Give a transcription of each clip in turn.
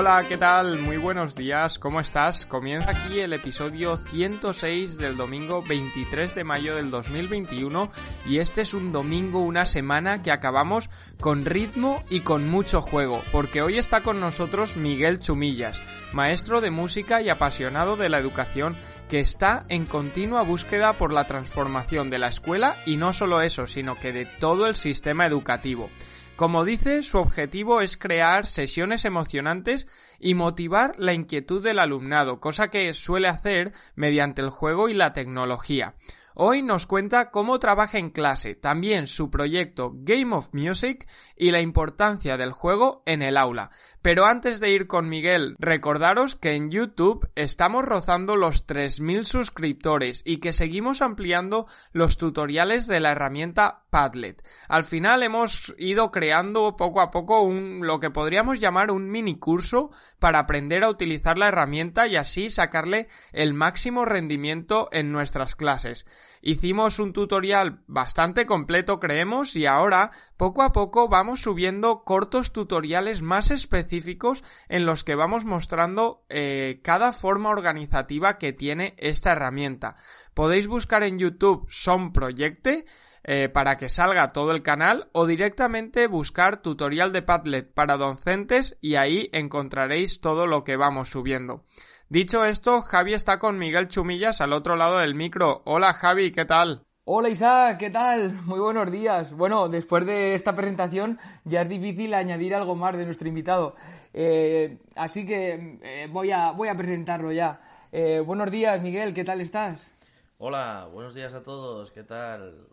Hola, ¿qué tal? Muy buenos días, ¿cómo estás? Comienza aquí el episodio 106 del domingo 23 de mayo del 2021 y este es un domingo, una semana que acabamos con ritmo y con mucho juego, porque hoy está con nosotros Miguel Chumillas, maestro de música y apasionado de la educación que está en continua búsqueda por la transformación de la escuela y no solo eso, sino que de todo el sistema educativo. Como dice, su objetivo es crear sesiones emocionantes y motivar la inquietud del alumnado, cosa que suele hacer mediante el juego y la tecnología. Hoy nos cuenta cómo trabaja en clase, también su proyecto Game of Music y la importancia del juego en el aula. Pero antes de ir con Miguel, recordaros que en YouTube estamos rozando los 3.000 suscriptores y que seguimos ampliando los tutoriales de la herramienta Padlet. Al final hemos ido creando poco a poco un, lo que podríamos llamar un mini curso para aprender a utilizar la herramienta y así sacarle el máximo rendimiento en nuestras clases. Hicimos un tutorial bastante completo, creemos, y ahora, poco a poco, vamos subiendo cortos tutoriales más específicos en los que vamos mostrando eh, cada forma organizativa que tiene esta herramienta. Podéis buscar en YouTube Son Projecte eh, para que salga todo el canal o directamente buscar tutorial de Padlet para docentes y ahí encontraréis todo lo que vamos subiendo. Dicho esto, Javi está con Miguel Chumillas al otro lado del micro. Hola Javi, ¿qué tal? Hola Isaac, ¿qué tal? Muy buenos días. Bueno, después de esta presentación ya es difícil añadir algo más de nuestro invitado. Eh, así que eh, voy, a, voy a presentarlo ya. Eh, buenos días, Miguel, ¿qué tal estás? Hola, buenos días a todos, ¿qué tal?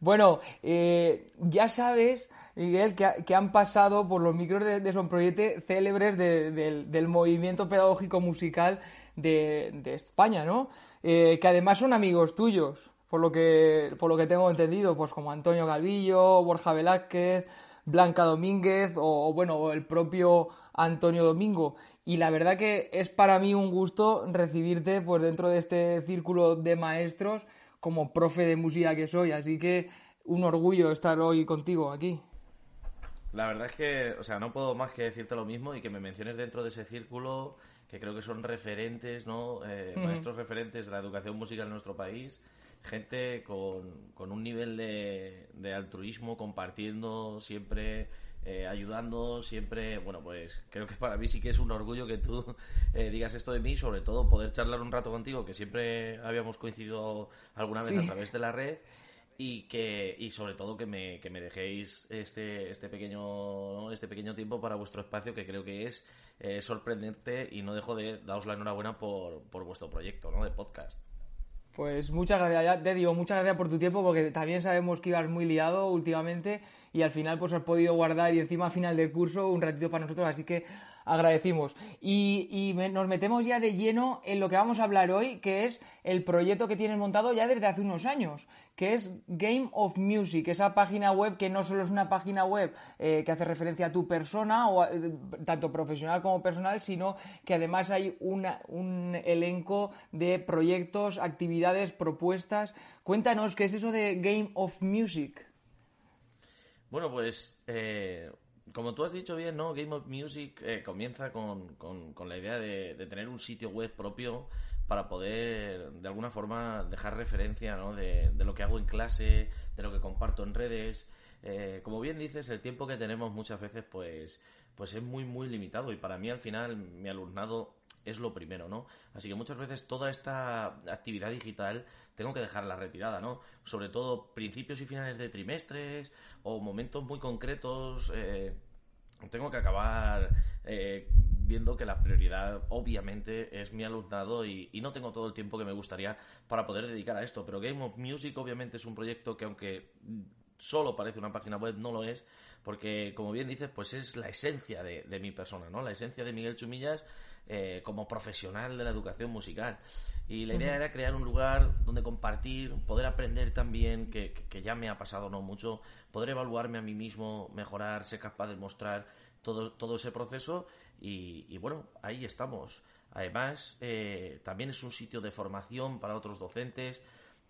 Bueno, eh, ya sabes, Miguel, que, han pasado por los micros de, de Sonproyecte célebres del movimiento pedagógico musical de, España, ¿no? Eh, que además son amigos tuyos, por lo, que, por lo que tengo entendido, pues como Antonio Galvillo, Borja Velázquez, Blanca Domínguez o, bueno, el propio Antonio Domingo. Y la verdad que es para mí un gusto recibirte pues dentro de este círculo de maestros como profe de música que soy, así que un orgullo estar hoy contigo aquí. La verdad es que, o sea, no puedo más que decirte lo mismo y que me menciones dentro de ese círculo que creo que son referentes, ¿no? Eh, maestros referentes de la educación musical en nuestro país, gente con, con un nivel de, de altruismo, compartiendo siempre eh, ayudando siempre. Bueno, pues creo que para mí sí que es un orgullo que tú eh, digas esto de mí, sobre todo poder charlar un rato contigo, que siempre habíamos coincidido alguna vez a través de la red. Y que y sobre todo que me, que me dejéis este este pequeño este pequeño tiempo para vuestro espacio que creo que es eh, sorprendente y no dejo de daros la enhorabuena por, por vuestro proyecto ¿no? de podcast. Pues muchas gracias, ya te digo, muchas gracias por tu tiempo, porque también sabemos que ibas muy liado últimamente y al final pues has podido guardar y encima a final de curso un ratito para nosotros, así que agradecimos. Y, nos metemos ya de lleno en lo que vamos a hablar hoy, que es el proyecto que tienes montado ya desde hace unos años, que es Game of Music, esa página web que no solo es una página web eh, que hace referencia a tu persona, o eh, tanto profesional como personal, sino que además hay un elenco de proyectos, actividades, propuestas. Cuéntanos qué es eso de Game of Music. Bueno, pues eh, como tú has dicho bien, ¿no? Game of Music eh, comienza con, con, la idea de, tener un sitio web propio para poder, de alguna forma, dejar referencia ¿no? de, lo que hago en clase, de lo que comparto en redes. Eh, como bien dices, el tiempo que tenemos muchas veces, pues, pues es muy, muy limitado. Y para mí, al final, mi alumnado es lo primero, ¿no? Así que muchas veces toda esta actividad digital tengo que dejarla retirada, ¿no? Sobre todo principios y finales de trimestres o momentos muy concretos. Eh, tengo que acabar eh, viendo que la prioridad obviamente es mi alumnado y, y, no tengo todo el tiempo que me gustaría para poder dedicar a esto. Pero Game of Music obviamente es un proyecto que aunque solo parece una página web, no lo es, porque como bien dices, pues es la esencia de, mi persona, ¿no? La esencia de Miguel Chumillas eh, como profesional de la educación musical. Y la idea era crear un lugar donde compartir, poder aprender también, que, que, ya me ha pasado no mucho, poder evaluarme a mí mismo, mejorar, ser capaz de mostrar todo, todo ese proceso y, bueno, ahí estamos. Además, eh, también es un sitio de formación para otros docentes.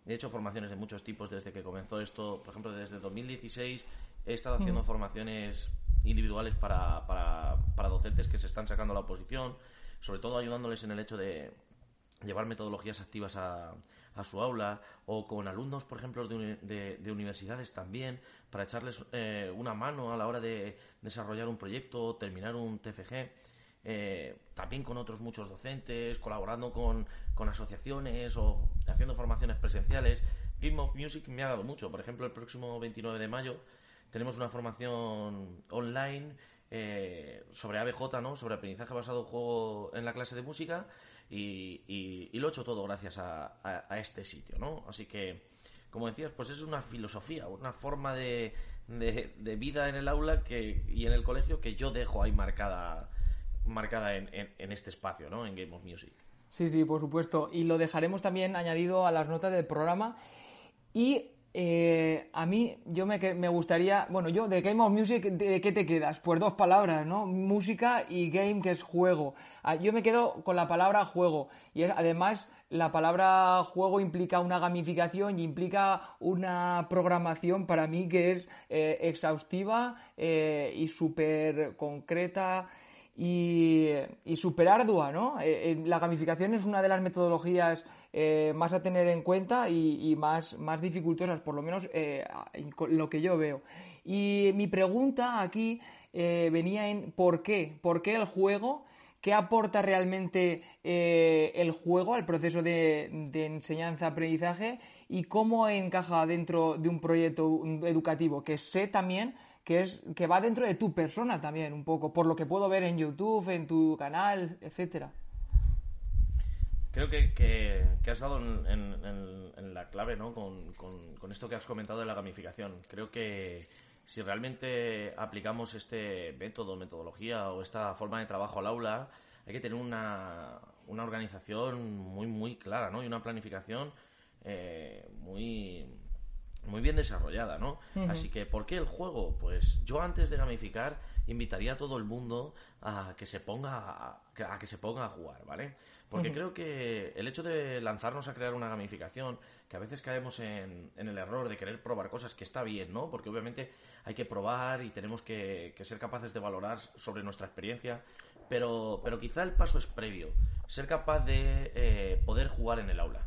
He hecho formaciones de muchos tipos desde que comenzó esto. Por ejemplo, desde 2016 he estado haciendo formaciones individuales para, para, para docentes que se están sacando la oposición, sobre todo ayudándoles en el hecho de, llevar metodologías activas a, a su aula o con alumnos, por ejemplo, de, de, universidades también, para echarles eh, una mano a la hora de desarrollar un proyecto terminar un TFG. Eh, también con otros muchos docentes, colaborando con, con, asociaciones o haciendo formaciones presenciales. Game of Music me ha dado mucho. Por ejemplo, el próximo 29 de mayo tenemos una formación online eh, sobre ABJ, ¿no? sobre aprendizaje basado en juego en la clase de música y, lo he hecho todo gracias a, este sitio, ¿no? Así que, como decías, pues es una filosofía, una forma de, de, vida en el aula que, y en el colegio que yo dejo ahí marcada, marcada en, este espacio, ¿no? En Game of Music. Sí, sí, por supuesto. Y lo dejaremos también añadido a las notas del programa. Y eh, a mí, yo me, me, gustaría, bueno, yo de Game of Music, ¿de qué te quedas? Pues dos palabras, ¿no? Música y game, que es juego. Ah, yo me quedo con la palabra juego. Y además, la palabra juego implica una gamificación y implica una programación para mí que es eh, exhaustiva eh, y súper concreta y, y súper ardua, ¿no? la gamificación es una de las metodologías eh, más a tener en cuenta y, más, más dificultosas, por lo menos eh, lo que yo veo. Y mi pregunta aquí eh, venía en ¿por qué? ¿Por qué el juego? ¿Qué aporta realmente el juego al proceso de, enseñanza-aprendizaje y cómo encaja dentro de un proyecto educativo? Que sé también que, es, que va dentro de tu persona también, un poco, por lo que puedo ver en YouTube, en tu canal, etcétera. Creo que, que, has dado en, la clave ¿no? Con, con, esto que has comentado de la gamificación. Creo que si realmente aplicamos este método, metodología o esta forma de trabajo al aula, hay que tener una, una organización muy, muy clara ¿no? y una planificación eh, muy, muy bien desarrollada, ¿no? Así que, ¿por qué el juego? Pues yo antes de gamificar invitaría a todo el mundo a que se ponga a, a que se ponga a jugar, ¿vale? Porque creo que el hecho de lanzarnos a crear una gamificación, que a veces caemos en, el error de querer probar cosas, que está bien, ¿no? Porque obviamente hay que probar y tenemos que, ser capaces de valorar sobre nuestra experiencia, pero, pero quizá el paso es previo, ser capaz de eh, poder jugar en el aula.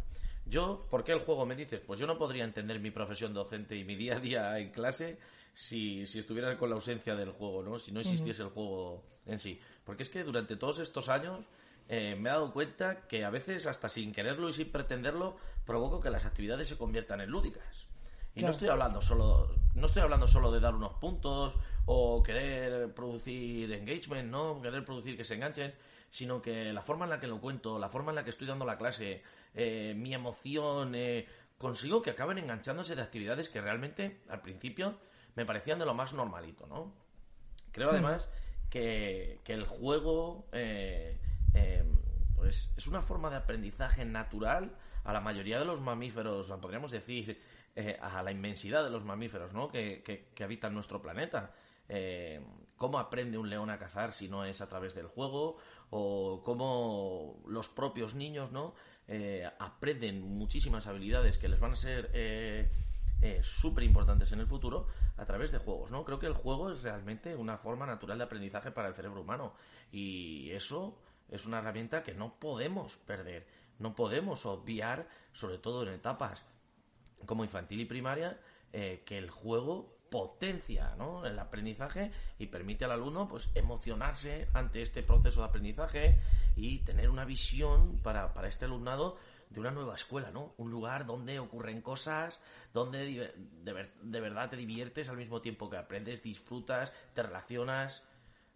Yo, ¿por qué el juego me dices? Pues yo no podría entender mi profesión docente y mi día a día en clase si, si estuviera con la ausencia del juego, ¿no? Si no existiese el juego en sí. Porque es que durante todos estos años eh, me he dado cuenta que a veces, hasta sin quererlo y sin pretenderlo, provoco que las actividades se conviertan en lúdicas. Y no estoy hablando solo, no estoy hablando solo de dar unos puntos o querer producir engagement, no, querer producir que se enganchen, sino que la forma en la que lo cuento, la forma en la que estoy dando la clase, eh, mi emoción, eh, consigo que acaben enganchándose de actividades que realmente al principio me parecían de lo más normalito, ¿no? Creo hmm. además que, que el juego Em, pues es una forma de aprendizaje natural a la mayoría de los mamíferos, podríamos decir, eh, a la inmensidad de los mamíferos ¿no? que, que, habitan nuestro planeta. ¿Cómo aprende un león a cazar si no es a través del juego? O cómo los propios niños ¿no? Eh, aprenden muchísimas habilidades que les van a ser eh, súper importantes en el futuro a través de juegos. ¿no? Creo que el juego es realmente una forma natural de aprendizaje para el cerebro humano. Y eso es una herramienta que no podemos perder, no podemos obviar, sobre todo en etapas como infantil y primaria, eh, que el juego potencia ¿no? el aprendizaje y permite al alumno pues emocionarse ante este proceso de aprendizaje y tener una visión para, para este alumnado de una nueva escuela, ¿no? Un lugar donde ocurren cosas, donde de, de, verdad te diviertes al mismo tiempo que aprendes, disfrutas, te relacionas.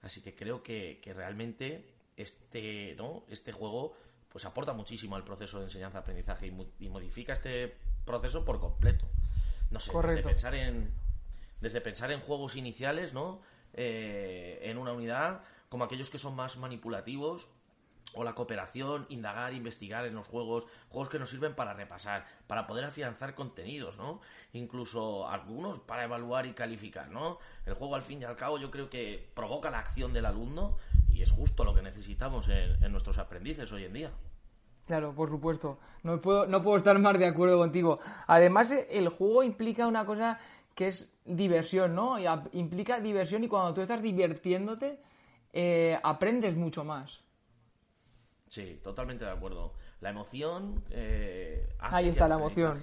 Así que creo que, que realmente este, ¿no? este juego pues aporta muchísimo al proceso de enseñanza-aprendizaje y, modifica este proceso por completo. No sé, desde pensar en desde pensar en juegos iniciales, ¿no? Eh, en una unidad, como aquellos que son más manipulativos, o la cooperación, indagar, investigar en los juegos, juegos que nos sirven para repasar, para poder afianzar contenidos, ¿no? Incluso algunos para evaluar y calificar, ¿no? El juego al fin y al cabo yo creo que provoca la acción del alumno y es justo lo que necesitamos en, nuestros aprendices hoy en día. Claro, por supuesto. No puedo, no puedo estar más de acuerdo contigo. Además, el juego implica una cosa que es diversión, ¿no? implica diversión y cuando tú estás divirtiéndote, eh, aprendes mucho más. Sí, totalmente de acuerdo. La emoción. Eh, Ahí está la emoción.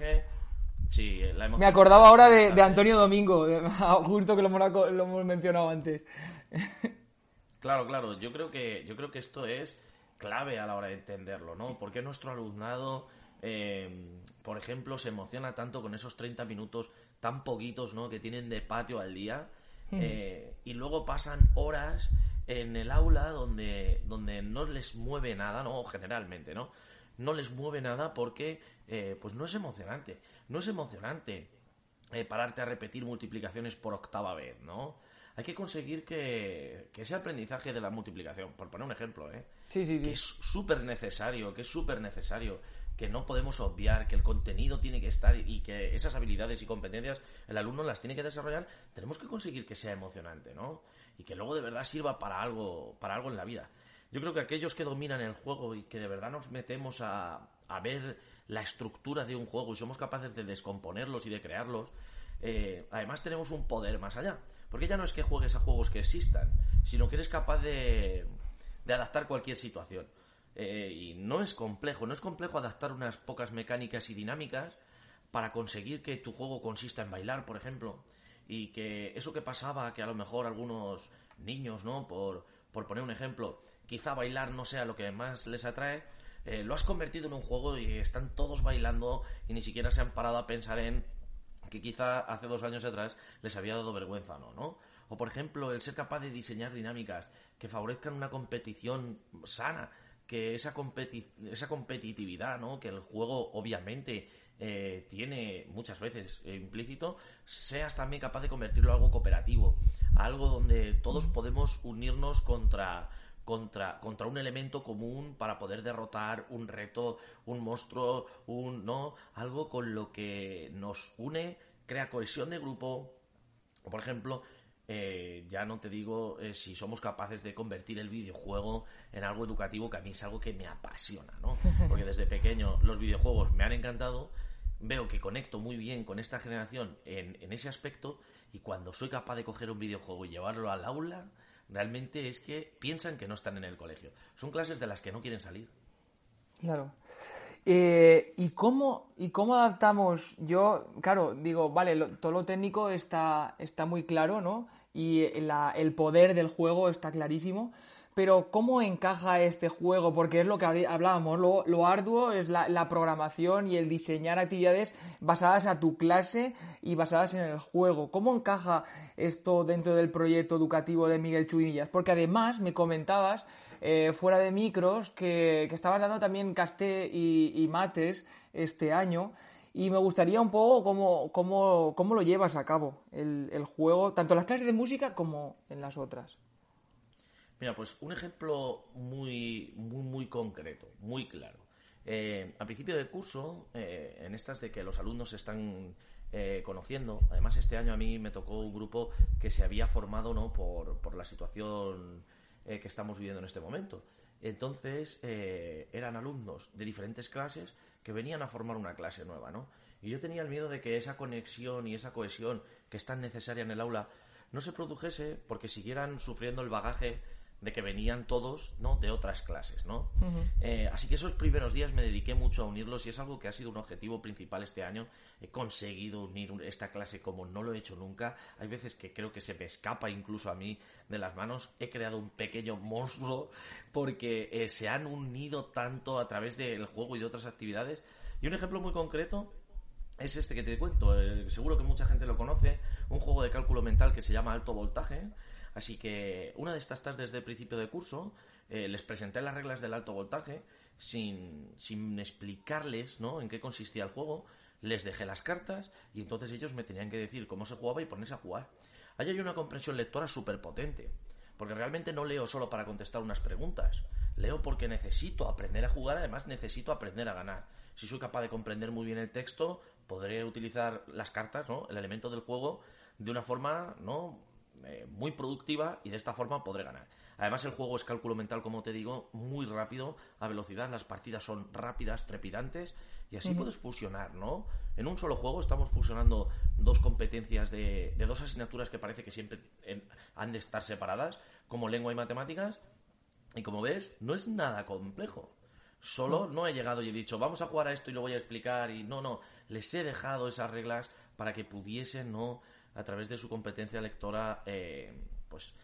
Sí, la emoción. Me acordaba ahora de, Antonio Domingo, justo que lo hemos, lo hemos mencionado antes. Claro, claro. Yo creo que yo creo que esto es clave a la hora de entenderlo, ¿no? Porque nuestro alumnado, eh, por ejemplo, se emociona tanto con esos 30 minutos tan poquitos, ¿no? Que tienen de patio al día eh, y luego pasan horas en el aula donde, donde no les mueve nada, ¿no? Generalmente, ¿no? No les mueve nada porque, eh, pues no es emocionante. No es emocionante eh, pararte a repetir multiplicaciones por octava vez, ¿no? Hay que conseguir que, que ese aprendizaje de la multiplicación, por poner un ejemplo, ¿eh? Sí, sí, sí. Que es súper necesario, que es súper necesario que no podemos obviar, que el contenido tiene que estar y que esas habilidades y competencias el alumno las tiene que desarrollar, tenemos que conseguir que sea emocionante, ¿no? Y que luego de verdad sirva para algo, para algo en la vida. Yo creo que aquellos que dominan el juego y que de verdad nos metemos a, a ver la estructura de un juego y somos capaces de descomponerlos y de crearlos, eh, además tenemos un poder más allá. Porque ya no es que juegues a juegos que existan, sino que eres capaz de, de adaptar cualquier situación. Eh, y no es complejo, no es complejo adaptar unas pocas mecánicas y dinámicas para conseguir que tu juego consista en bailar, por ejemplo, y que eso que pasaba, que a lo mejor algunos niños, ¿no? Por, por poner un ejemplo, quizá bailar no sea lo que más les atrae, eh, lo has convertido en un juego y están todos bailando y ni siquiera se han parado a pensar en que quizá hace dos años atrás les había dado vergüenza, ¿no? ¿no? O por ejemplo, el ser capaz de diseñar dinámicas que favorezcan una competición sana, que esa, esa competitividad ¿no? que el juego obviamente eh, tiene muchas veces eh, implícito, seas también capaz de convertirlo en algo cooperativo, algo donde todos podemos unirnos contra, contra, contra un elemento común para poder derrotar un reto, un monstruo, un no, algo con lo que nos une, crea cohesión de grupo. Por ejemplo, eh, ya no te digo eh, si somos capaces de convertir el videojuego en algo educativo, que a mí es algo que me apasiona, ¿no? Porque desde pequeño los videojuegos me han encantado, veo que conecto muy bien con esta generación en, en ese aspecto y cuando soy capaz de coger un videojuego y llevarlo al aula, realmente es que piensan que no están en el colegio. Son clases de las que no quieren salir. Claro. Eh, ¿y, cómo, ¿Y cómo adaptamos? Yo, claro, digo, vale, todo lo técnico está, está muy claro, ¿no? Y el poder del juego está clarísimo. Pero ¿cómo encaja este juego? Porque es lo que hablábamos, lo, arduo es la, programación y el diseñar actividades basadas a tu clase y basadas en el juego. ¿Cómo encaja esto dentro del proyecto educativo de Miguel Chuillas? Porque además me comentabas eh, fuera de micros que, estabas dando también casté y, mates este año. Y me gustaría un poco cómo, cómo, lo llevas a cabo el, el juego, tanto en las clases de música como en las otras. Mira, pues un ejemplo muy, muy, muy concreto, muy claro. Eh, al principio del curso, eh, en estas de que los alumnos están eh, conociendo, además este año a mí me tocó un grupo que se había formado ¿no? por, por la situación que estamos viviendo en este momento. Entonces eran alumnos de diferentes clases que venían a formar una clase nueva, ¿no? Y yo tenía el miedo de que esa conexión y esa cohesión que es tan necesaria en el aula no se produjese porque siguieran sufriendo el bagaje de que venían todos no de otras clases no eh, así que esos primeros días me dediqué mucho a unirlos y es algo que ha sido un objetivo principal este año. He conseguido unir esta clase como no lo he hecho nunca. Hay veces que creo que se me escapa incluso a mí de las manos. He creado un pequeño monstruo porque eh, se han unido tanto a través del juego y de otras actividades. Y un ejemplo muy concreto es este que te cuento, eh, seguro que mucha gente lo conoce, un juego de cálculo mental que se llama alto voltaje, Así que una de estas tardes de principio de curso eh, les presenté las reglas del alto voltaje sin, sin explicarles ¿no? en qué consistía el juego. Les dejé las cartas y entonces ellos me tenían que decir cómo se jugaba y ponerse a jugar. Ahí hay una comprensión lectora súper potente, porque realmente no leo solo para contestar unas preguntas, leo porque necesito aprender a jugar, además necesito aprender a ganar. Si soy capaz de comprender muy bien el texto, podré utilizar las cartas, ¿no? El elemento del juego de una forma, ¿no? Eh, muy productiva y de esta forma podré ganar. Además el juego es cálculo mental, como te digo, muy rápido, a velocidad, las partidas son rápidas, trepidantes y así puedes fusionar, ¿no? En un solo juego estamos fusionando dos competencias de, dos asignaturas que parece que siempre han de estar separadas, como lengua y matemáticas, y como ves, no es nada complejo. Solo no he llegado y he dicho, vamos a jugar a esto y lo voy a explicar. Y no, no, les he dejado esas reglas para que pudiesen, ¿no? A través de su competencia lectora, eh, pues,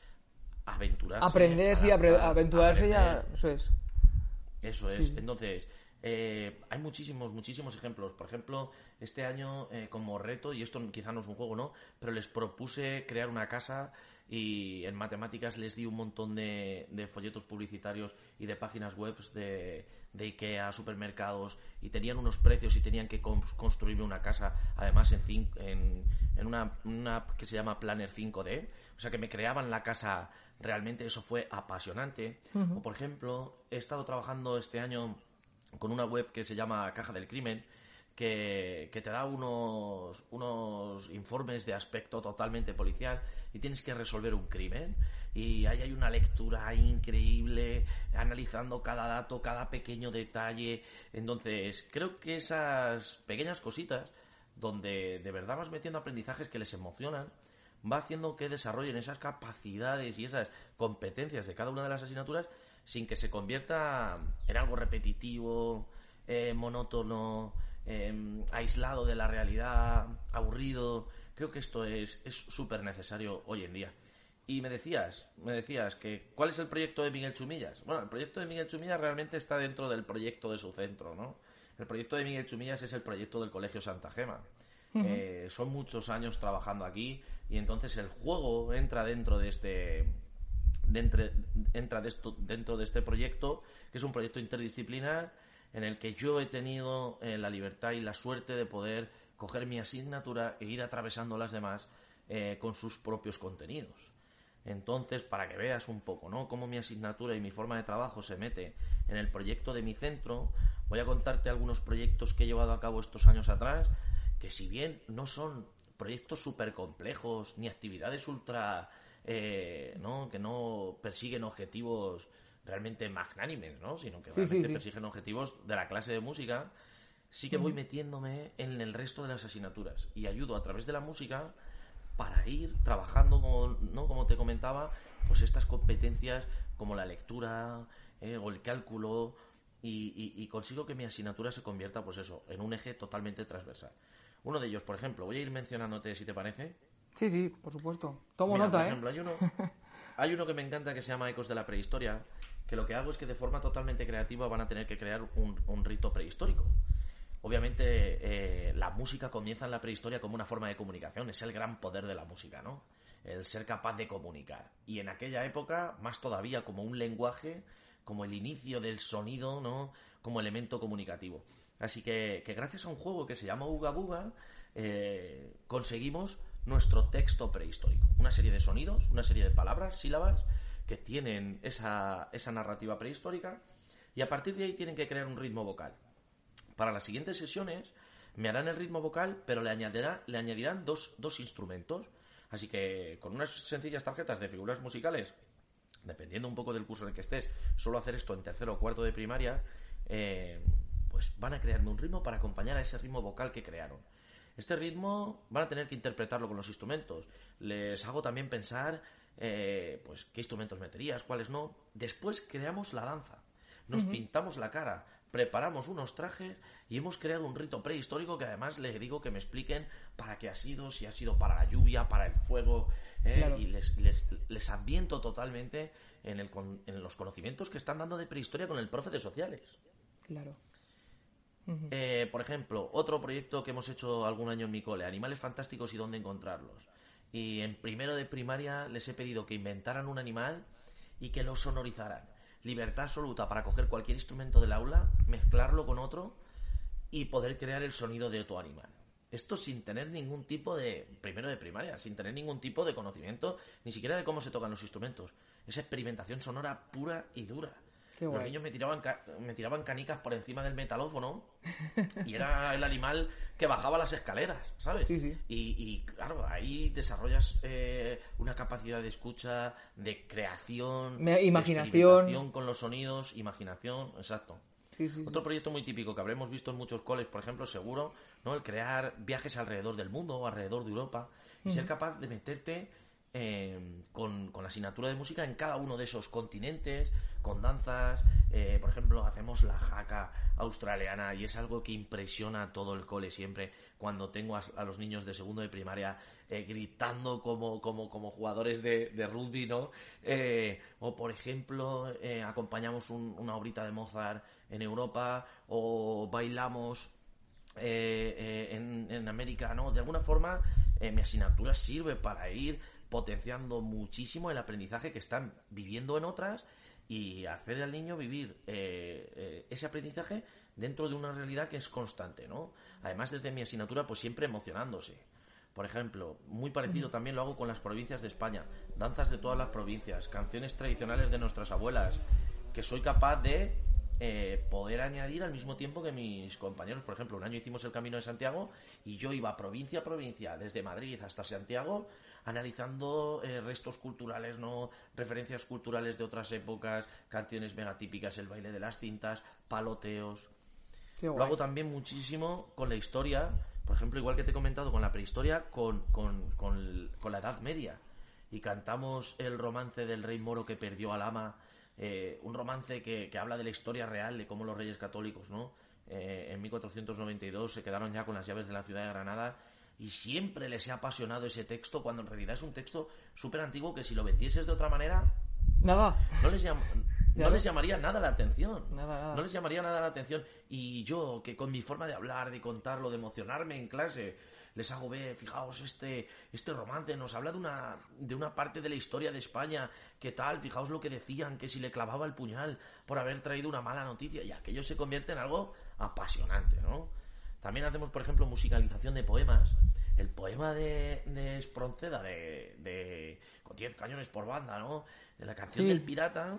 aventurarse. Aprender, sí, aventurarse ya, eso es. Eso es. Entonces, eh, hay muchísimos, muchísimos ejemplos. Por ejemplo, este año, eh, como reto, y esto quizá no es un juego, ¿no? Pero les propuse crear una casa y en matemáticas les di un montón de, folletos publicitarios y de páginas web de, de, IKEA, supermercados, y tenían unos precios y tenían que construirme una casa, además en, en, en una, una app que se llama Planner 5D, o sea que me creaban la casa realmente, eso fue apasionante. O por ejemplo, he estado trabajando este año con una web que se llama Caja del Crimen, que, te da unos, unos informes de aspecto totalmente policial y tienes que resolver un crimen. Y ahí hay una lectura increíble, analizando cada dato, cada pequeño detalle. Entonces, creo que esas pequeñas cositas, donde de verdad vas metiendo aprendizajes que les emocionan, va haciendo que desarrollen esas capacidades y esas competencias de cada una de las asignaturas sin que se convierta en algo repetitivo, eh, monótono, Em, aislado de la realidad, aburrido. Creo que esto es súper necesario hoy en día. Y me decías, me decías que ¿cuál es el proyecto de Miguel Chumillas? Bueno, el proyecto de Miguel Chumillas realmente está dentro del proyecto de su centro, ¿no? El proyecto de Miguel Chumillas es el proyecto del Colegio Santa Gema. Eh, son muchos años trabajando aquí y entonces el juego entra dentro de este dentro, entra de esto, dentro de este proyecto que es un proyecto interdisciplinar en el que yo he tenido eh, la libertad y la suerte de poder coger mi asignatura e ir atravesando las demás eh, con sus propios contenidos. Entonces, para que veas un poco, ¿no? Cómo mi asignatura y mi forma de trabajo se mete en el proyecto de mi centro, voy a contarte algunos proyectos que he llevado a cabo estos años atrás, que si bien no son proyectos súper complejos, ni actividades ultra, eh, ¿no? Que no persiguen objetivos realmente magnánimes, ¿no? Sino que realmente persiguen objetivos de la clase de música, sí que voy metiéndome en el resto de las asignaturas y ayudo a través de la música para ir trabajando, como, ¿no? como te comentaba, pues estas competencias como la lectura eh, o el cálculo y, consigo que mi asignatura se convierta, pues eso, en un eje totalmente transversal. Uno de ellos, por ejemplo, voy a ir mencionándote si te parece. Sí, sí, por supuesto. Tomo nota, por ¿eh? ejemplo, hay uno, hay uno que me encanta que se llama Ecos de la Prehistoria, que lo que hago es que de forma totalmente creativa van a tener que crear un, rito prehistórico. Obviamente eh, la música comienza en la prehistoria como una forma de comunicación, es el gran poder de la música, ¿no? El ser capaz de comunicar. Y en aquella época, más todavía como un lenguaje, como el inicio del sonido, ¿no? Como elemento comunicativo. Así que, gracias a un juego que se llama Uga Buga, eh, conseguimos nuestro texto prehistórico. Una serie de sonidos, una serie de palabras, sílabas, que tienen esa, esa narrativa prehistórica y a partir de ahí tienen que crear un ritmo vocal. Para las siguientes sesiones me harán el ritmo vocal, pero le, añadirá, le añadirán dos, dos instrumentos. Así que con unas sencillas tarjetas de figuras musicales, dependiendo un poco del curso en el que estés, solo hacer esto en tercero o cuarto de primaria, eh, pues van a crearme un ritmo para acompañar a ese ritmo vocal que crearon. Este ritmo van a tener que interpretarlo con los instrumentos. Les hago también pensar eh, pues qué instrumentos meterías, cuáles no. Después creamos la danza, nos pintamos la cara, preparamos unos trajes y hemos creado un rito prehistórico que además les digo que me expliquen para qué ha sido, si ha sido para la lluvia, para el fuego, eh, y les, les, ambiento totalmente en, el, en los conocimientos que están dando de prehistoria con el profe de sociales. Claro. Eh, por ejemplo, otro proyecto que hemos hecho algún año en mi cole, Animales Fantásticos y dónde encontrarlos y en primero de primaria les he pedido que inventaran un animal y que lo sonorizaran. Libertad absoluta para coger cualquier instrumento del aula, mezclarlo con otro y poder crear el sonido de otro animal. Esto sin tener ningún tipo de, primero de primaria, sin tener ningún tipo de conocimiento, ni siquiera de cómo se tocan los instrumentos. Esa experimentación sonora pura y dura. Los niños me tiraban, me tiraban canicas por encima del metalófono y era el animal que bajaba las escaleras, ¿sabes? Sí, sí. Y, claro, ahí desarrollas eh, una capacidad de escucha, de creación, imaginación. con los sonidos, imaginación, exacto. Sí, sí, Otro proyecto muy típico que habremos visto en muchos coles, por ejemplo, seguro, ¿no? El crear viajes alrededor del mundo o alrededor de Europa y ser capaz de meterte eh, con, la asignatura de música en cada uno de esos continentes, con danzas. Eh, por ejemplo, hacemos la jaca australiana y es algo que impresiona a todo el cole siempre cuando tengo a, los niños de segundo de primaria eh, gritando como, como, como jugadores de, rugby, ¿no? o, por ejemplo, acompañamos una horita de Mozart en Europa o bailamos en, en, América, ¿no? De alguna forma, mi asignatura sirve para ir potenciando muchísimo el aprendizaje que están viviendo en otras y hacer al niño vivir eh, eh, ese aprendizaje dentro de una realidad que es constante, ¿no? Además, desde mi asignatura, pues siempre emocionándose. Por ejemplo, muy parecido también lo hago con las provincias de España, danzas de todas las provincias, canciones tradicionales de nuestras abuelas, que soy capaz de eh, poder añadir al mismo tiempo que mis compañeros. Por ejemplo, un año hicimos el Camino de Santiago y yo iba provincia a provincia, desde Madrid hasta Santiago, analizando eh, restos culturales, no referencias culturales de otras épocas, canciones megatípicas, el baile de las cintas, paloteos. Lo hago también muchísimo con la historia, por ejemplo, igual que te he comentado con la prehistoria, con, con, con, la Edad Media. Y cantamos el romance del rey moro que perdió al ama, eh, un romance que, que, habla de la historia real de cómo los reyes católicos, ¿no? Eh, en 1492 se quedaron ya con las llaves de la ciudad de Granada y siempre les ha apasionado ese texto cuando en realidad es un texto súper antiguo que si lo vendieses de otra manera... Nada. No les, no les llamaría nada la atención. No les llamaría nada la atención. Y yo, que con mi forma de hablar, de contarlo, de emocionarme en clase, les hago ver, fijaos, este, este romance nos habla de una, de una parte de la historia de España, que tal, fijaos lo que decían, que si le clavaba el puñal por haber traído una mala noticia, y aquello se convierte en algo apasionante, ¿no? También hacemos, por ejemplo, musicalización de poemas. El poema de, de Espronceda, de, con 10 cañones por banda, ¿no? De la canción del pirata,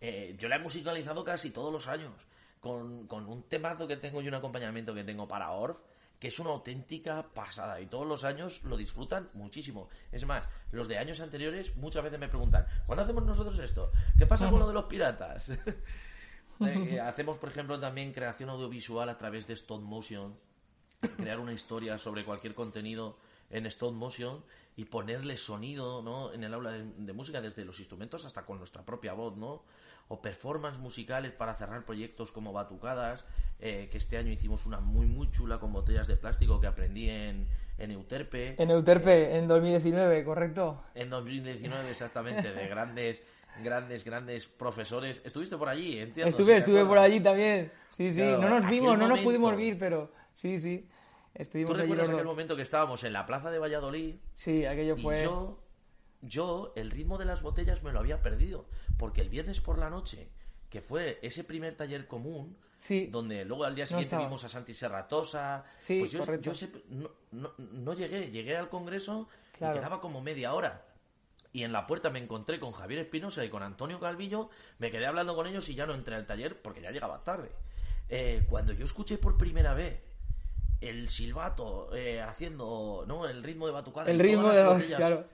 eh, yo la he musicalizado casi todos los años. Con, con, un temazo que tengo y un acompañamiento que tengo para Orf, que es una auténtica pasada. Y todos los años lo disfrutan muchísimo. Es más, los de años anteriores muchas veces me preguntan, ¿cuándo hacemos nosotros esto? ¿Qué pasa con lo de los piratas? Eh, hacemos, por ejemplo, también creación audiovisual a través de stop motion, crear una historia sobre cualquier contenido en stop motion y ponerle sonido ¿no? en el aula de, música desde los instrumentos hasta con nuestra propia voz, ¿no? O performance musicales para cerrar proyectos como Batucadas, eh, que este año hicimos una muy muy chula con botellas de plástico que aprendí en, en Euterpe. En Euterpe, en 2019, ¿correcto? En 2019, exactamente, de grandes grandes, grandes profesores. ¿Estuviste por allí? Entiendo, estuve, estuve por allí también. Sí, sí, no nos vimos, no nos pudimos ver, pero sí, sí. Estuvimos ¿Tú recuerdas aquel momento que estábamos en la plaza de Valladolid? Sí, aquello fue... yo, yo, el ritmo de las botellas me lo había perdido, porque el viernes por la noche, que fue ese primer taller común, Sí, donde luego al día siguiente vimos a Santi Serratosa. Sí, pues yo, correcto. no, no, no, llegué, llegué al congreso y quedaba como media hora y en la puerta me encontré con Javier Espinosa y con Antonio Calvillo, me quedé hablando con ellos y ya no entré al taller porque ya llegaba tarde. Eh, cuando yo escuché por primera vez el silbato eh, haciendo ¿no? el ritmo de batucada el ritmo de botellas,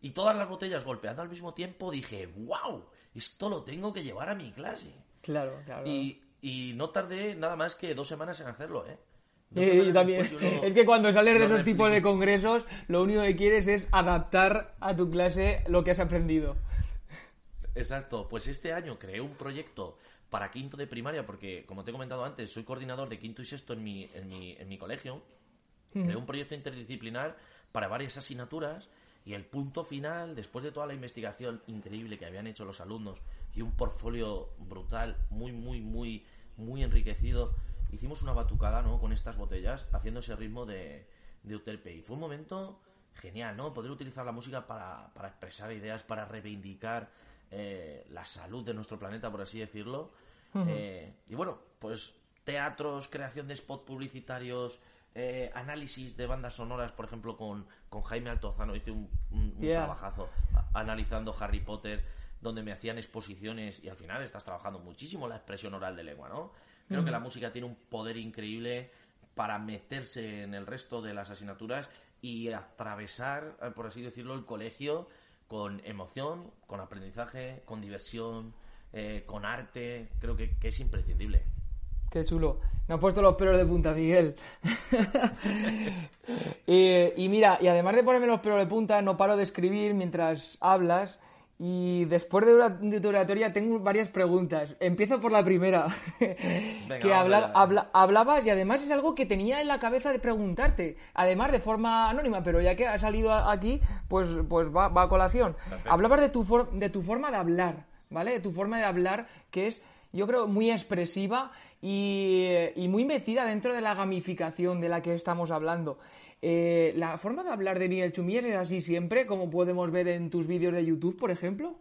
y todas las botellas golpeando al mismo tiempo, dije, wow, esto lo tengo que llevar a mi clase. Claro, claro. Y, y no tardé nada más que dos semanas en hacerlo, ¿eh? y también. es que cuando sales de esos tipos de congresos, lo único que quieres es adaptar a tu clase lo que has aprendido. Exacto. Pues este año creé un proyecto para quinto de primaria, porque, como te he comentado antes, soy coordinador de quinto y sexto en mi, en mi, en mi colegio. Creé un proyecto interdisciplinar para varias asignaturas y el punto final, después de toda la investigación increíble que habían hecho los alumnos y un portfolio brutal, muy, muy, muy, muy enriquecido, hicimos una batucada, ¿no? Con estas botellas, haciendo ese ritmo de, de Euterpe. Y fue un momento genial, ¿no? Poder utilizar la música para, para expresar ideas, para reivindicar eh, la salud de nuestro planeta, por así decirlo. Eh, y bueno, pues teatros, creación de spots publicitarios, eh, análisis de bandas sonoras, por ejemplo, con, con Jaime Altozano hice un, un, trabajazo analizando Harry Potter donde me hacían exposiciones y al final estás trabajando muchísimo la expresión oral de lengua, ¿no? Creo que la música tiene un poder increíble para meterse en el resto de las asignaturas y atravesar, por así decirlo, el colegio con emoción, con aprendizaje, con diversión, eh, con arte. Creo que, es imprescindible. Qué chulo. Me ha puesto los pelos de punta, Miguel. y mira, y además de ponerme los pelos de punta, no paro de escribir mientras hablas y después de, una, tu oratoria tengo varias preguntas. Empiezo por la primera. que hablabas y además es algo que tenía en la cabeza de preguntarte. Además de forma anónima, pero ya que ha salido aquí, pues, pues va, a colación. Hablabas de tu, de tu forma de hablar, ¿vale? De tu forma de hablar que es, yo creo, muy expresiva y, y muy metida dentro de la gamificación de la que estamos hablando. Eh, ¿La forma de hablar de Miguel Chumillas es así siempre, como podemos ver en tus vídeos de YouTube, por ejemplo?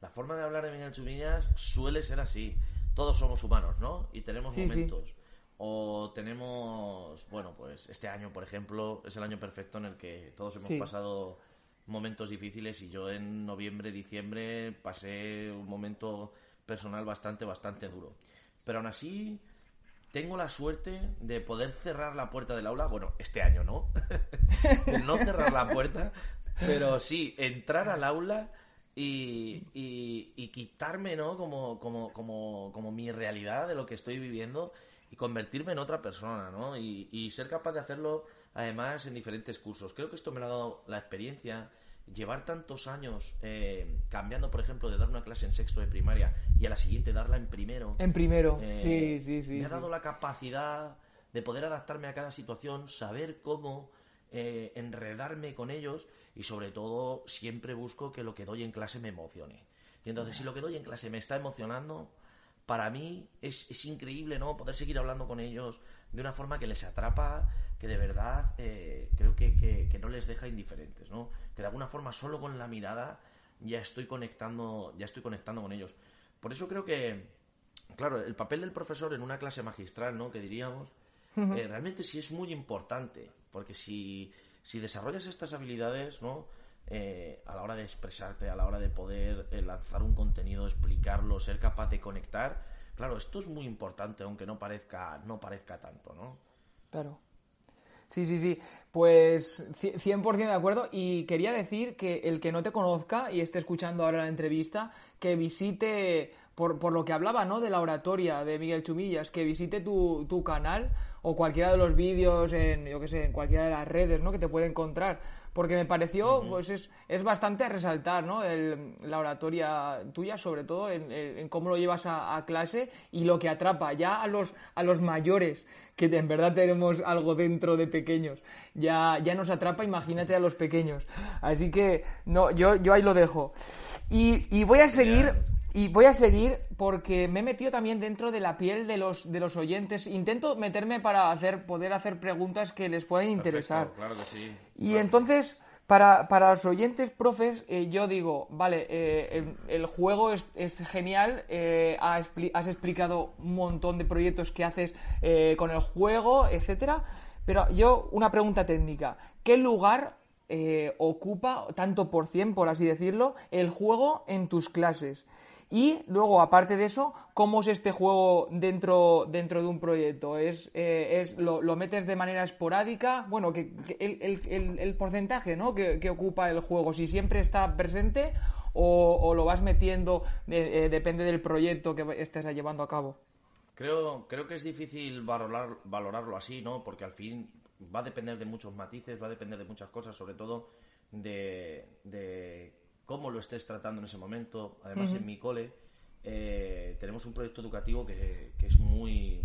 La forma de hablar de Miguel Chumillas suele ser así. Todos somos humanos, ¿no? Y tenemos momentos. O tenemos, bueno, pues este año, por ejemplo, es el año perfecto en el que todos hemos pasado momentos difíciles y yo en noviembre, diciembre pasé un momento personal bastante, bastante duro. Pero aún así, tengo la suerte de poder cerrar la puerta del aula. Bueno, este año no. no cerrar la puerta, pero sí entrar al aula y, y, quitarme, ¿no? Como, como, como, como mi realidad de lo que estoy viviendo y convertirme en otra persona, ¿no? Y, y ser capaz de hacerlo, además, en diferentes cursos. Creo que esto me ha dado la experiencia llevar tantos años eh, cambiando, por ejemplo, de dar una clase en sexto de primaria y a la siguiente darla en primero. En primero, eh, sí, sí, sí. Me ha dado la capacidad de poder adaptarme a cada situación, saber cómo eh, enredarme con ellos y sobre todo siempre busco que lo que doy en clase me emocione. Y entonces si lo que doy en clase me está emocionando, para mí es, es increíble, ¿no? Poder seguir hablando con ellos de una forma que les atrapa, que de verdad creo que, que, no les deja indiferentes, ¿no? Que de alguna forma solo con la mirada ya estoy conectando, ya estoy conectando con ellos. Por eso creo que, claro, el papel del profesor en una clase magistral, ¿no? Que diríamos, eh, realmente sí es muy importante, porque si, si desarrollas estas habilidades, ¿no? Eh, a la hora de expresarte, a la hora de poder lanzar un contenido, explicarlo, ser capaz de conectar, claro, esto es muy importante, aunque no parezca, no parezca tanto, ¿no? Claro. Sí, sí, sí. Pues 100% de acuerdo. Y quería decir que el que no te conozca y esté escuchando ahora la entrevista, que visite, por, por lo que hablaba, ¿no? De la oratoria de Miguel Chumillas, que visite tu, tu canal o cualquiera de los vídeos en, yo qué sé, en cualquiera de las redes, ¿no? Que te puede encontrar porque me pareció, pues es, es, bastante a resaltar, ¿no? El, la oratoria tuya, sobre todo, en, cómo lo llevas a, clase y lo que atrapa ya a los, a los mayores, que en verdad tenemos algo dentro de pequeños, ya, ya nos atrapa, imagínate a los pequeños. Así que, no, yo, yo ahí lo dejo. Y, y voy a seguir... Y voy a seguir porque me he metido también dentro de la piel de los, de los oyentes. Intento meterme para hacer, poder hacer preguntas que les puedan interesar. claro que sí. Y entonces, para, para, los oyentes, profes, eh, yo digo, vale, eh, el, juego es, es genial, eh, has, explicado un montón de proyectos que haces con el juego, etcétera. Pero yo, una pregunta técnica. ¿Qué lugar ocupa, tanto por cien, por así decirlo, el juego en tus clases? Y luego, aparte de eso, ¿cómo es este juego dentro, dentro de un proyecto? ¿Es, eh, es lo, metes de manera esporádica? Bueno, que, el, porcentaje ¿no? que, ocupa el juego, si siempre está presente o, lo vas metiendo, eh, depende del proyecto que estés llevando a cabo. Creo, creo que es difícil valorar, valorarlo así, ¿no? Porque al fin va a depender de muchos matices, va a depender de muchas cosas, sobre todo de cómo lo estés tratando en ese momento. Además, en mi cole eh, tenemos un proyecto educativo que, es muy.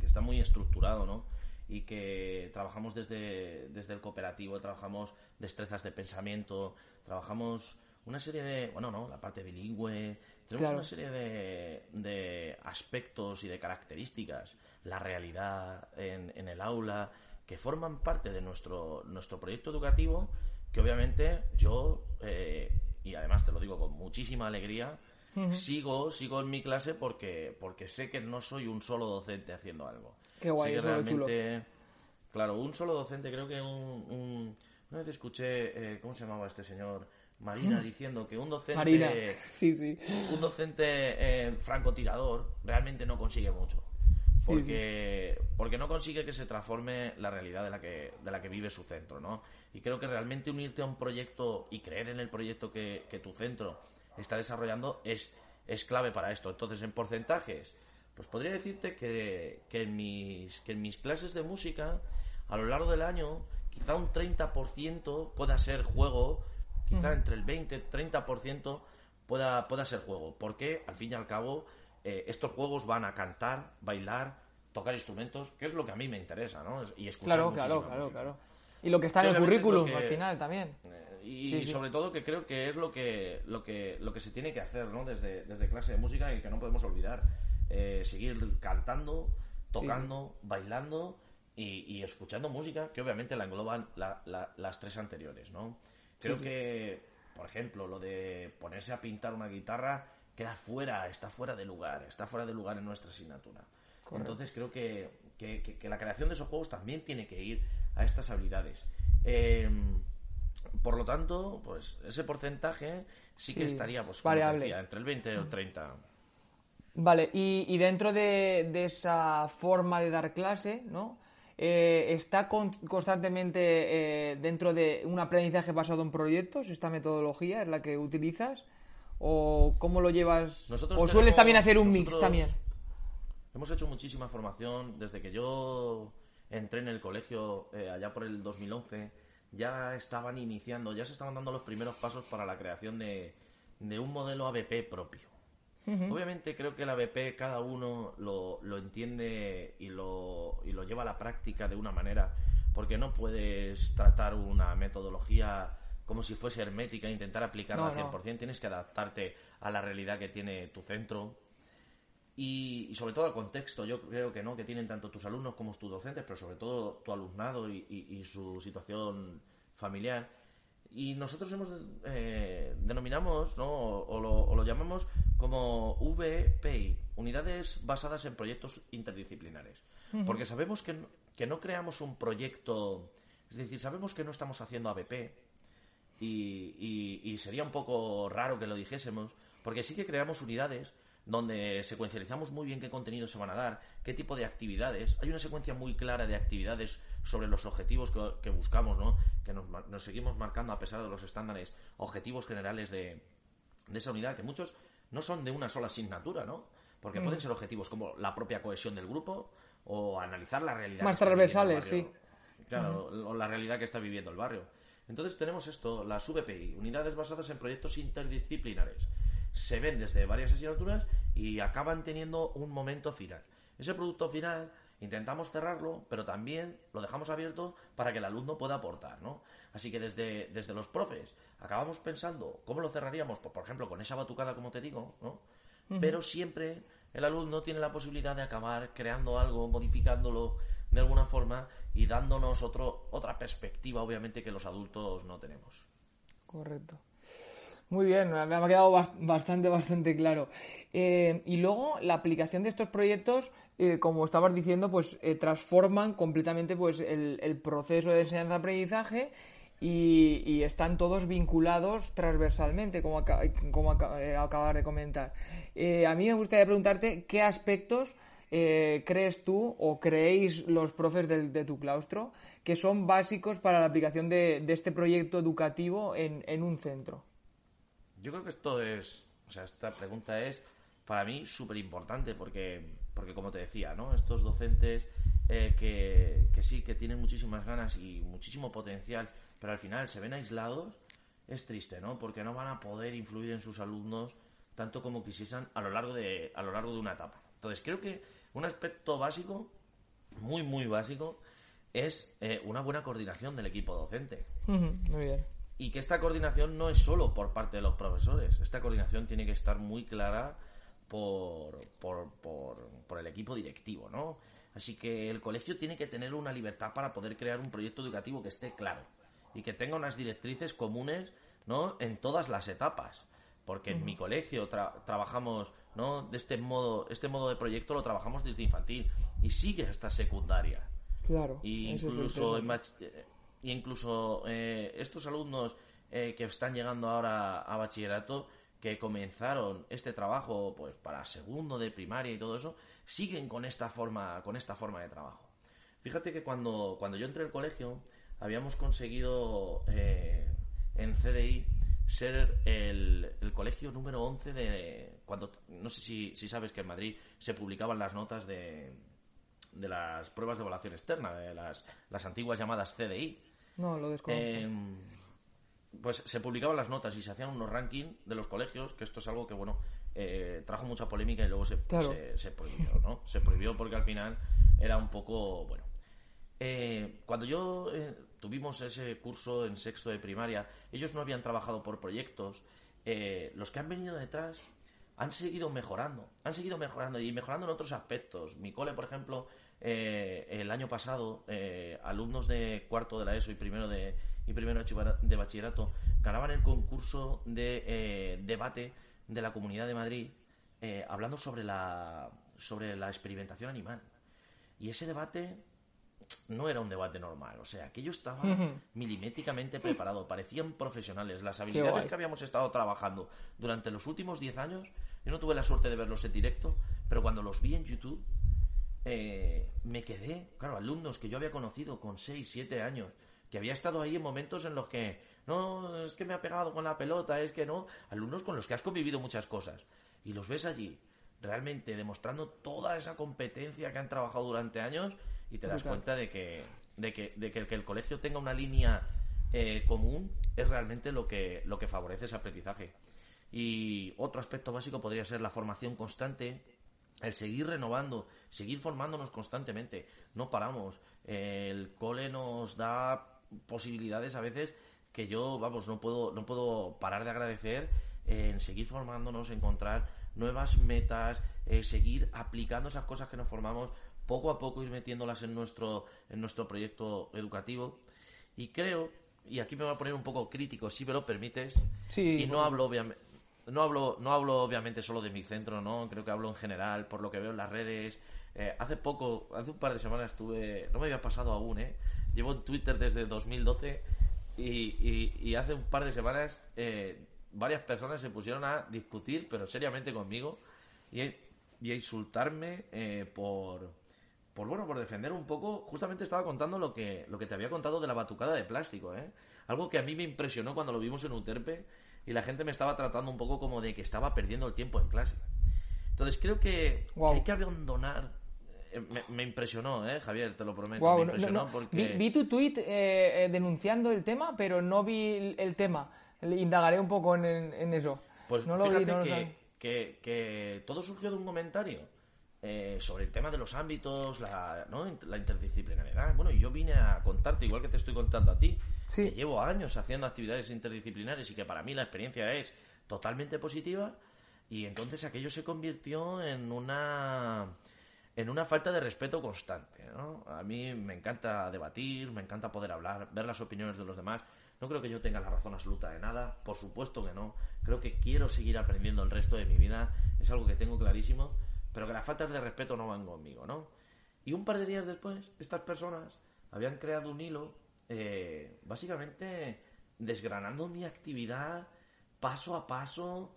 que está muy estructurado, ¿no? Y que trabajamos desde, desde el cooperativo, trabajamos destrezas de pensamiento, trabajamos una serie de. bueno, no, la parte bilingüe. Tenemos una serie de, de aspectos y de características, la realidad en, en el aula, que forman parte de nuestro, nuestro proyecto educativo que obviamente yo, eh, y además te lo digo con muchísima alegría, sigo, sigo en mi clase porque, porque sé que no soy un solo docente haciendo algo. Qué guay, realmente, claro, un solo docente, creo que un, una vez escuché, eh, ¿cómo se llamaba este señor? Marina diciendo que un docente Marina, sí, sí. un docente eh, francotirador realmente no consigue mucho porque porque no consigue que se transforme la realidad de la que de la que vive su centro no y creo que realmente unirte a un proyecto y creer en el proyecto que, que tu centro está desarrollando es es clave para esto. Entonces en porcentajes pues podría decirte que, que en mis que en mis clases de música a lo largo del año quizá un 30% pueda ser juego quizá entre el 20 y 30% pueda, pueda ser juego, porque al fin y al cabo eh, estos juegos van a cantar, bailar, tocar instrumentos, que es lo que a mí me interesa, ¿no? Y escuchar Claro, claro, claro, claro. Y lo que está en el currículum al final también. Eh, y, sobre todo que creo que es lo que lo que lo que se tiene que hacer, ¿no? Desde, desde clase de música y que no podemos olvidar. Eh, seguir cantando, tocando, bailando y, escuchando música, que obviamente la engloban las tres anteriores, ¿no? Creo que, por ejemplo, lo de ponerse a pintar una guitarra queda fuera, está fuera de lugar, está fuera de lugar en nuestra asignatura. Entonces creo que, que, la creación de esos juegos también tiene que ir a estas habilidades. Em, por lo tanto, pues ese porcentaje sí, que estaría, pues, variable. entre el 20 y el 30. Vale, y, y dentro de, de, esa forma de dar clase, ¿no? Eh, ¿Está constantemente eh, dentro de un aprendizaje basado en proyectos? ¿Esta metodología es la que utilizas? ¿O cómo lo llevas? ¿O sueles también hacer un mix también? Hemos hecho muchísima formación desde que yo entré en el colegio eh, allá por el 2011. Ya estaban iniciando, ya se estaban dando los primeros pasos para la creación de, de un modelo ABP propio. Obviamente creo que la BP cada uno lo, lo entiende y lo, y lo lleva a la práctica de una manera, porque no puedes tratar una metodología como si fuese hermética e intentar aplicarla al 100%, tienes que adaptarte a la realidad que tiene tu centro y, sobre todo al contexto. Yo creo que no, que tienen tanto tus alumnos como tus docentes, pero sobre todo tu alumnado y, y su situación familiar y nosotros hemos eh, denominamos ¿no? o, lo, llamamos como VPI, unidades basadas en proyectos interdisciplinares. Porque sabemos que, que, no creamos un proyecto, es decir, sabemos que no estamos haciendo ABP y, y sería un poco raro que lo dijésemos, porque sí que creamos unidades donde secuencializamos muy bien qué contenidos se van a dar, qué tipo de actividades. Hay una secuencia muy clara de actividades sobre los objetivos que, buscamos, ¿no? Que nos, seguimos marcando a pesar de los estándares, objetivos generales de, esa unidad, que muchos no son de una sola asignatura, ¿no? Porque pueden mm. ser objetivos como la propia cohesión del grupo o analizar la realidad. Más transversales, sí. Claro, o la realidad que está viviendo el barrio. Entonces tenemos esto, las VPI, unidades basadas en proyectos interdisciplinares se ven desde varias asignaturas y acaban teniendo un momento final. Ese producto final intentamos cerrarlo, pero también lo dejamos abierto para que el alumno pueda aportar, ¿no? Así que desde, desde los profes acabamos pensando cómo lo cerraríamos, por, ejemplo, con esa batucada, como te digo, ¿no? Pero siempre el alumno tiene la posibilidad de acabar creando algo, modificándolo de alguna forma y dándonos otro, otra perspectiva, obviamente, que los adultos no tenemos. Correcto. Muy bien, me ha quedado bastante, bastante claro. Eh, y luego la aplicación de estos proyectos, eh, como estabas diciendo, pues eh, transforman completamente pues el, proceso de enseñanza-aprendizaje y, están todos vinculados transversalmente, como, como acabas de comentar. a mí me gustaría preguntarte qué aspectos crees tú o creéis los profes de, tu claustro que son básicos para la aplicación de, este proyecto educativo en un centro. Yo creo que esto es, o sea, esta pregunta es para mí súper importante porque, porque como te decía, ¿no? Estos docentes eh, que, que sí, que tienen muchísimas ganas y muchísimo potencial, pero al final se ven aislados, es triste, ¿no? Porque no van a poder influir en sus alumnos tanto como quisiesen a lo largo de, a lo largo de una etapa. Entonces creo que un aspecto básico, muy, muy básico, es eh, una buena coordinación del equipo docente. muy bien y que esta coordinación no es solo por parte de los profesores, esta coordinación tiene que estar muy clara por, por, por, el equipo directivo, ¿no? Así que el colegio tiene que tener una libertad para poder crear un proyecto educativo que esté claro y que tenga unas directrices comunes, ¿no? En todas las etapas. Porque en mi colegio trabajamos, ¿no? De este modo, este modo de proyecto lo trabajamos desde infantil y sigue hasta secundaria. Claro. Y incluso en, y incluso eh, estos alumnos eh, que están llegando ahora a bachillerato, que comenzaron este trabajo pues para segundo de primaria y todo eso, siguen con esta forma, con esta forma de trabajo. Fíjate que cuando, cuando yo entré al colegio, habíamos conseguido eh, en CDI ser el, colegio número 11 de cuando no sé si, si, sabes que en Madrid se publicaban las notas de, de las pruebas de evaluación externa de las, las antiguas llamadas CDI no lo desconozco. Em, pues se publicaban las notas y se hacían unos rankings de los colegios que esto es algo que bueno eh, trajo mucha polémica y luego se, se, prohibió no se prohibió porque al final era un poco bueno. Eh, cuando yo eh, tuvimos ese curso en sexto de primaria, ellos no habían trabajado por proyectos. Eh, los que han venido detrás han seguido mejorando, han seguido mejorando y mejorando en otros aspectos. Mi cole, por ejemplo, eh, el año pasado, eh, alumnos de cuarto de la ESO y primero de, y primero de bachillerato ganaban el concurso de debate de la Comunidad de Madrid hablando sobre la, sobre la experimentación animal. Y ese debate no era un debate normal. O sea, aquello estaba milimétricamente preparado. Parecían profesionales. Las habilidades que habíamos estado trabajando durante los últimos 10 años, yo no tuve la suerte de verlos en directo, pero cuando los vi en YouTube, eh, me quedé, claro, alumnos que yo había conocido con 6, 7 años, que había estado ahí en momentos en los que, no, es que me ha pegado con la pelota, es que no, alumnos con los que has convivido muchas cosas. Y los ves allí, realmente demostrando toda esa competencia que han trabajado durante años y te das cuenta de que, de que, de que, el, que el colegio tenga una línea eh, común es realmente lo que, lo que favorece ese aprendizaje. Y otro aspecto básico podría ser la formación constante, el seguir renovando, seguir formándonos constantemente. No paramos. El cole nos da posibilidades a veces que yo, vamos, no puedo, no puedo parar de agradecer en seguir formándonos, encontrar nuevas metas, eh, seguir aplicando esas cosas que nos formamos poco a poco ir metiéndolas en nuestro, en nuestro proyecto educativo. Y creo, y aquí me voy a poner un poco crítico, si me lo permites, y no hablo obviamente. No hablo, no hablo obviamente solo de mi centro, ¿no? Creo que hablo en general, por lo que veo en las redes. Eh, hace poco, hace un par de semanas estuve, no me había pasado aún, ¿eh? Llevo en Twitter desde 2012 y, y, hace un par de semanas eh, varias personas se pusieron a discutir, pero seriamente conmigo, y, y a insultarme eh, por, por bueno, por defender un poco, justamente estaba contando lo que, lo que te había contado de la batucada de plástico, ¿eh? Algo que a mí me impresionó cuando lo vimos en Uterpe y la gente me estaba tratando un poco como de que estaba perdiendo el tiempo en clase. Entonces creo que, hay que abandonar. Eh, me, impresionó, ¿eh, Javier? Te lo prometo. me impresionó porque... vi, tu tuit eh, eh, denunciando el tema, pero no vi el tema. Indagaré un poco en, eso. Pues no lo fíjate vi, que, que, que todo surgió de un comentario eh, sobre el tema de los ámbitos, la, ¿no? la interdisciplinariedad. Bueno, y yo vine a contarte, igual que te estoy contando a ti, que llevo años haciendo actividades interdisciplinares y que para mí la experiencia es totalmente positiva. Y entonces aquello se convirtió en una en una falta de respeto constante. ¿no? A mí me encanta debatir, me encanta poder hablar, ver las opiniones de los demás. No creo que yo tenga la razón absoluta de nada, por supuesto que no. Creo que quiero seguir aprendiendo el resto de mi vida, es algo que tengo clarísimo pero que las faltas de respeto no van conmigo, ¿no? Y un par de días después, estas personas habían creado un hilo, eh, básicamente desgranando mi actividad paso a paso,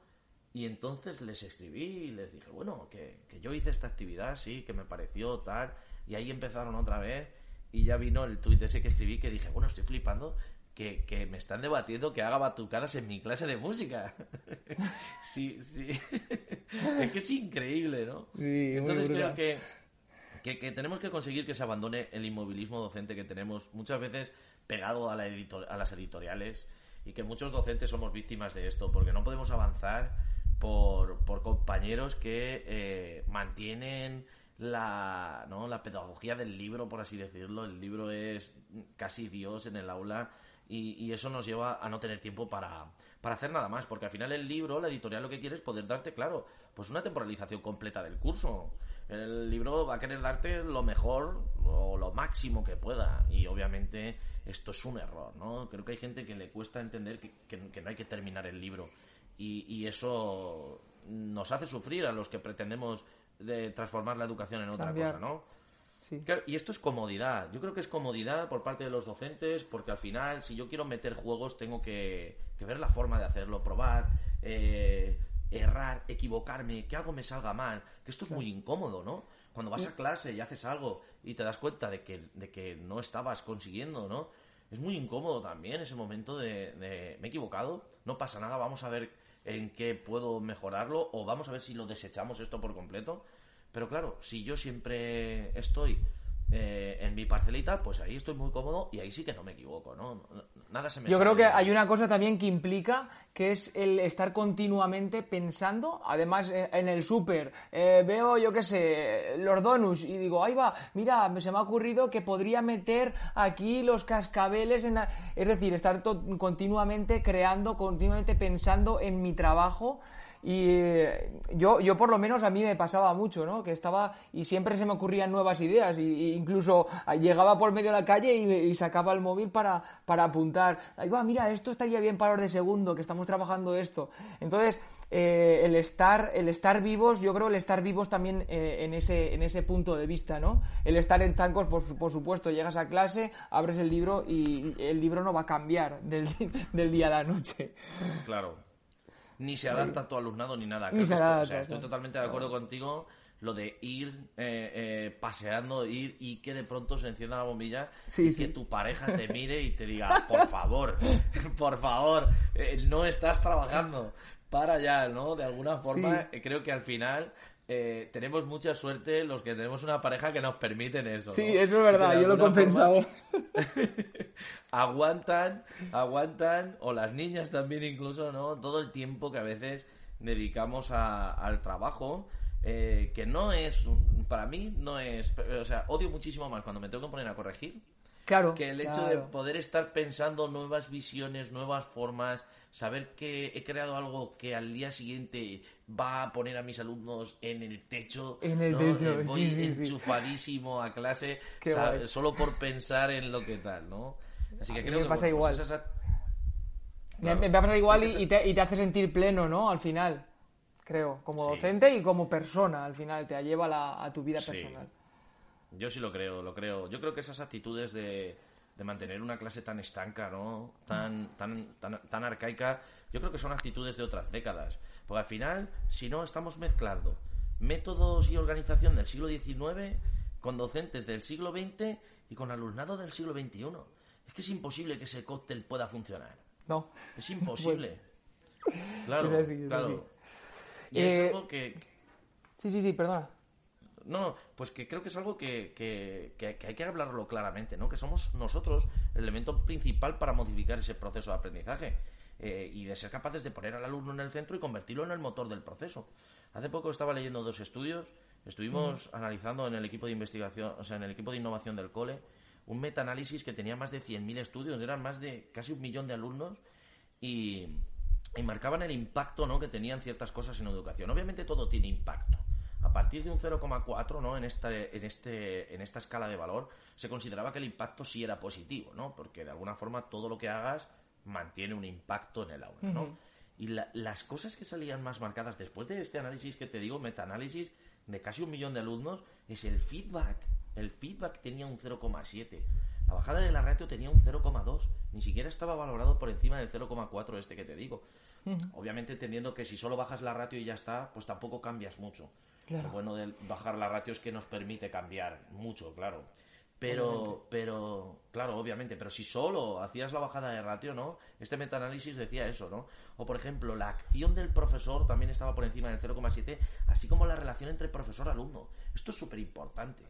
y entonces les escribí y les dije, bueno, que, que yo hice esta actividad, sí, que me pareció tal, y ahí empezaron otra vez, y ya vino el tuit ese que escribí que dije, bueno, estoy flipando, que, me están debatiendo que haga batucadas en mi clase de música. sí, sí. es que es increíble, ¿no? Entonces creo que, que, tenemos que conseguir que se abandone el inmovilismo docente que tenemos muchas veces pegado a, la a las editoriales y que muchos docentes somos víctimas de esto porque no podemos avanzar por, por compañeros que eh, mantienen la, ¿no? la pedagogía del libro, por así decirlo. El libro es casi Dios en el aula y, eso nos lleva a no tener tiempo para, para hacer nada más, porque al final el libro, la editorial lo que quiere es poder darte, claro, pues una temporalización completa del curso. El libro va a querer darte lo mejor o lo máximo que pueda y obviamente esto es un error, ¿no? Creo que hay gente que le cuesta entender que, que, no hay que terminar el libro y, y, eso nos hace sufrir a los que pretendemos de transformar la educación en otra cosa, ¿no? Y esto es comodidad. Yo creo que es comodidad por parte de los docentes, porque al final, si yo quiero meter juegos, tengo que, ver la forma de hacerlo, probar, eh, errar, equivocarme, que algo me salga mal, que esto es muy incómodo, ¿no? Cuando vas a clase y haces algo y te das cuenta de que, de que no estabas consiguiendo, ¿no? Es muy incómodo también ese momento de, de me he equivocado, no pasa nada, vamos a ver en qué puedo mejorarlo o vamos a ver si lo desechamos esto por completo. Pero claro, si yo siempre estoy eh, en mi parcelita, pues ahí estoy muy cómodo y ahí sí que no me equivoco, ¿no? Nada se me Yo creo que hay una cosa también que implica que es el estar continuamente pensando, además eh, en el súper, eh, veo yo qué sé, los donuts y digo, ahí va, mira, se me ha ocurrido que podría meter aquí los cascabeles en Es decir, estar continuamente creando, continuamente pensando en mi trabajo y eh, yo, yo por lo menos a mí me pasaba mucho, ¿no? Que estaba y siempre se me ocurrían nuevas ideas y, incluso llegaba por medio de la calle y, sacaba el móvil para, para apuntar. Ahí va, mira, esto estaría bien para los de segundo, que estamos trabajando esto. Entonces, eh, el estar el estar vivos yo creo el estar vivos también eh, en ese en ese punto de vista no el estar en tancos por, por, supuesto llegas a clase abres el libro y el libro no va a cambiar del, del día a la noche. Claro. Ni se adapta a tu alumnado ni nada. estoy totalmente de acuerdo contigo lo de ir eh, eh, paseando, ir y que de pronto se encienda la bombilla y que tu pareja te mire y te diga, por favor, por favor, eh, no estás trabajando, para allá, ¿no? De alguna forma, creo que al final eh, tenemos mucha suerte los que tenemos una pareja que nos permiten eso. Sí, eso es verdad, yo lo he compensado. aguantan, aguantan, o las niñas también incluso, ¿no? Todo el tiempo que a veces dedicamos al trabajo, eh, que no es, para mí, no es, o sea, odio muchísimo más cuando me tengo que poner a corregir. Claro. Que el hecho de poder estar pensando nuevas visiones, nuevas formas, saber que he creado algo que al día siguiente va a poner a mis alumnos en el techo. En el techo, eh, Voy enchufadísimo a clase solo por pensar en lo que tal, ¿no? Así que creo me pasa igual. me, pasa igual y, te, hace sentir pleno, ¿no? Al final, creo, como docente y como persona, al final, te lleva a tu vida personal. Yo sí lo creo, lo creo. Yo creo que esas actitudes de de mantener una clase tan estanca, ¿no? Tan, tan, tan, tan arcaica, yo creo que son actitudes de otras décadas. Porque al final, si no, estamos mezclando métodos y organización del siglo XIX con docentes del siglo XX y con alumnado del siglo XXI. Es que es imposible que ese cóctel pueda funcionar. No. Es imposible. Claro, claro. Y es eh, algo que... Sí, sí, sí, perdona. No, pues que creo que es algo que, que, hay que hablarlo claramente, ¿no? Que somos nosotros el elemento principal para modificar ese proceso de aprendizaje eh, y de ser capaces de poner al alumno en el centro y convertirlo en el motor del proceso. Hace poco estaba leyendo dos estudios, estuvimos analizando en el equipo de investigación, o sea, en el equipo de innovación del cole, un metaanálisis que tenía más de 100.000 estudios, eran más de casi un millón de alumnos y, y marcaban el impacto ¿no? que tenían ciertas cosas en educación. Obviamente todo tiene impacto a partir de un 0,4 ¿no? en, esta, en, este, en esta escala de valor se consideraba que el impacto sí era positivo, ¿no? porque de alguna forma todo lo que hagas mantiene un impacto en el aula. ¿no? Y las cosas que salían más marcadas después de este análisis que te digo, metaanálisis de casi un millón de alumnos, es el feedback. El feedback tenía un 0,7. La bajada de la ratio tenía un 0,2. Ni siquiera estaba valorado por encima del 0,4 este que te digo. Obviamente entendiendo que si solo bajas la ratio y ya está, pues tampoco cambias mucho. Lo bueno de bajar la ratio es que nos permite cambiar mucho, claro. Pero, pero, claro, obviamente, pero si solo hacías la bajada de ratio, ¿no? Este metaanálisis decía eso, ¿no? O, por ejemplo, la acción del profesor también estaba por encima del 0,7, así como la relación entre profesor-alumno. Esto es súper importante.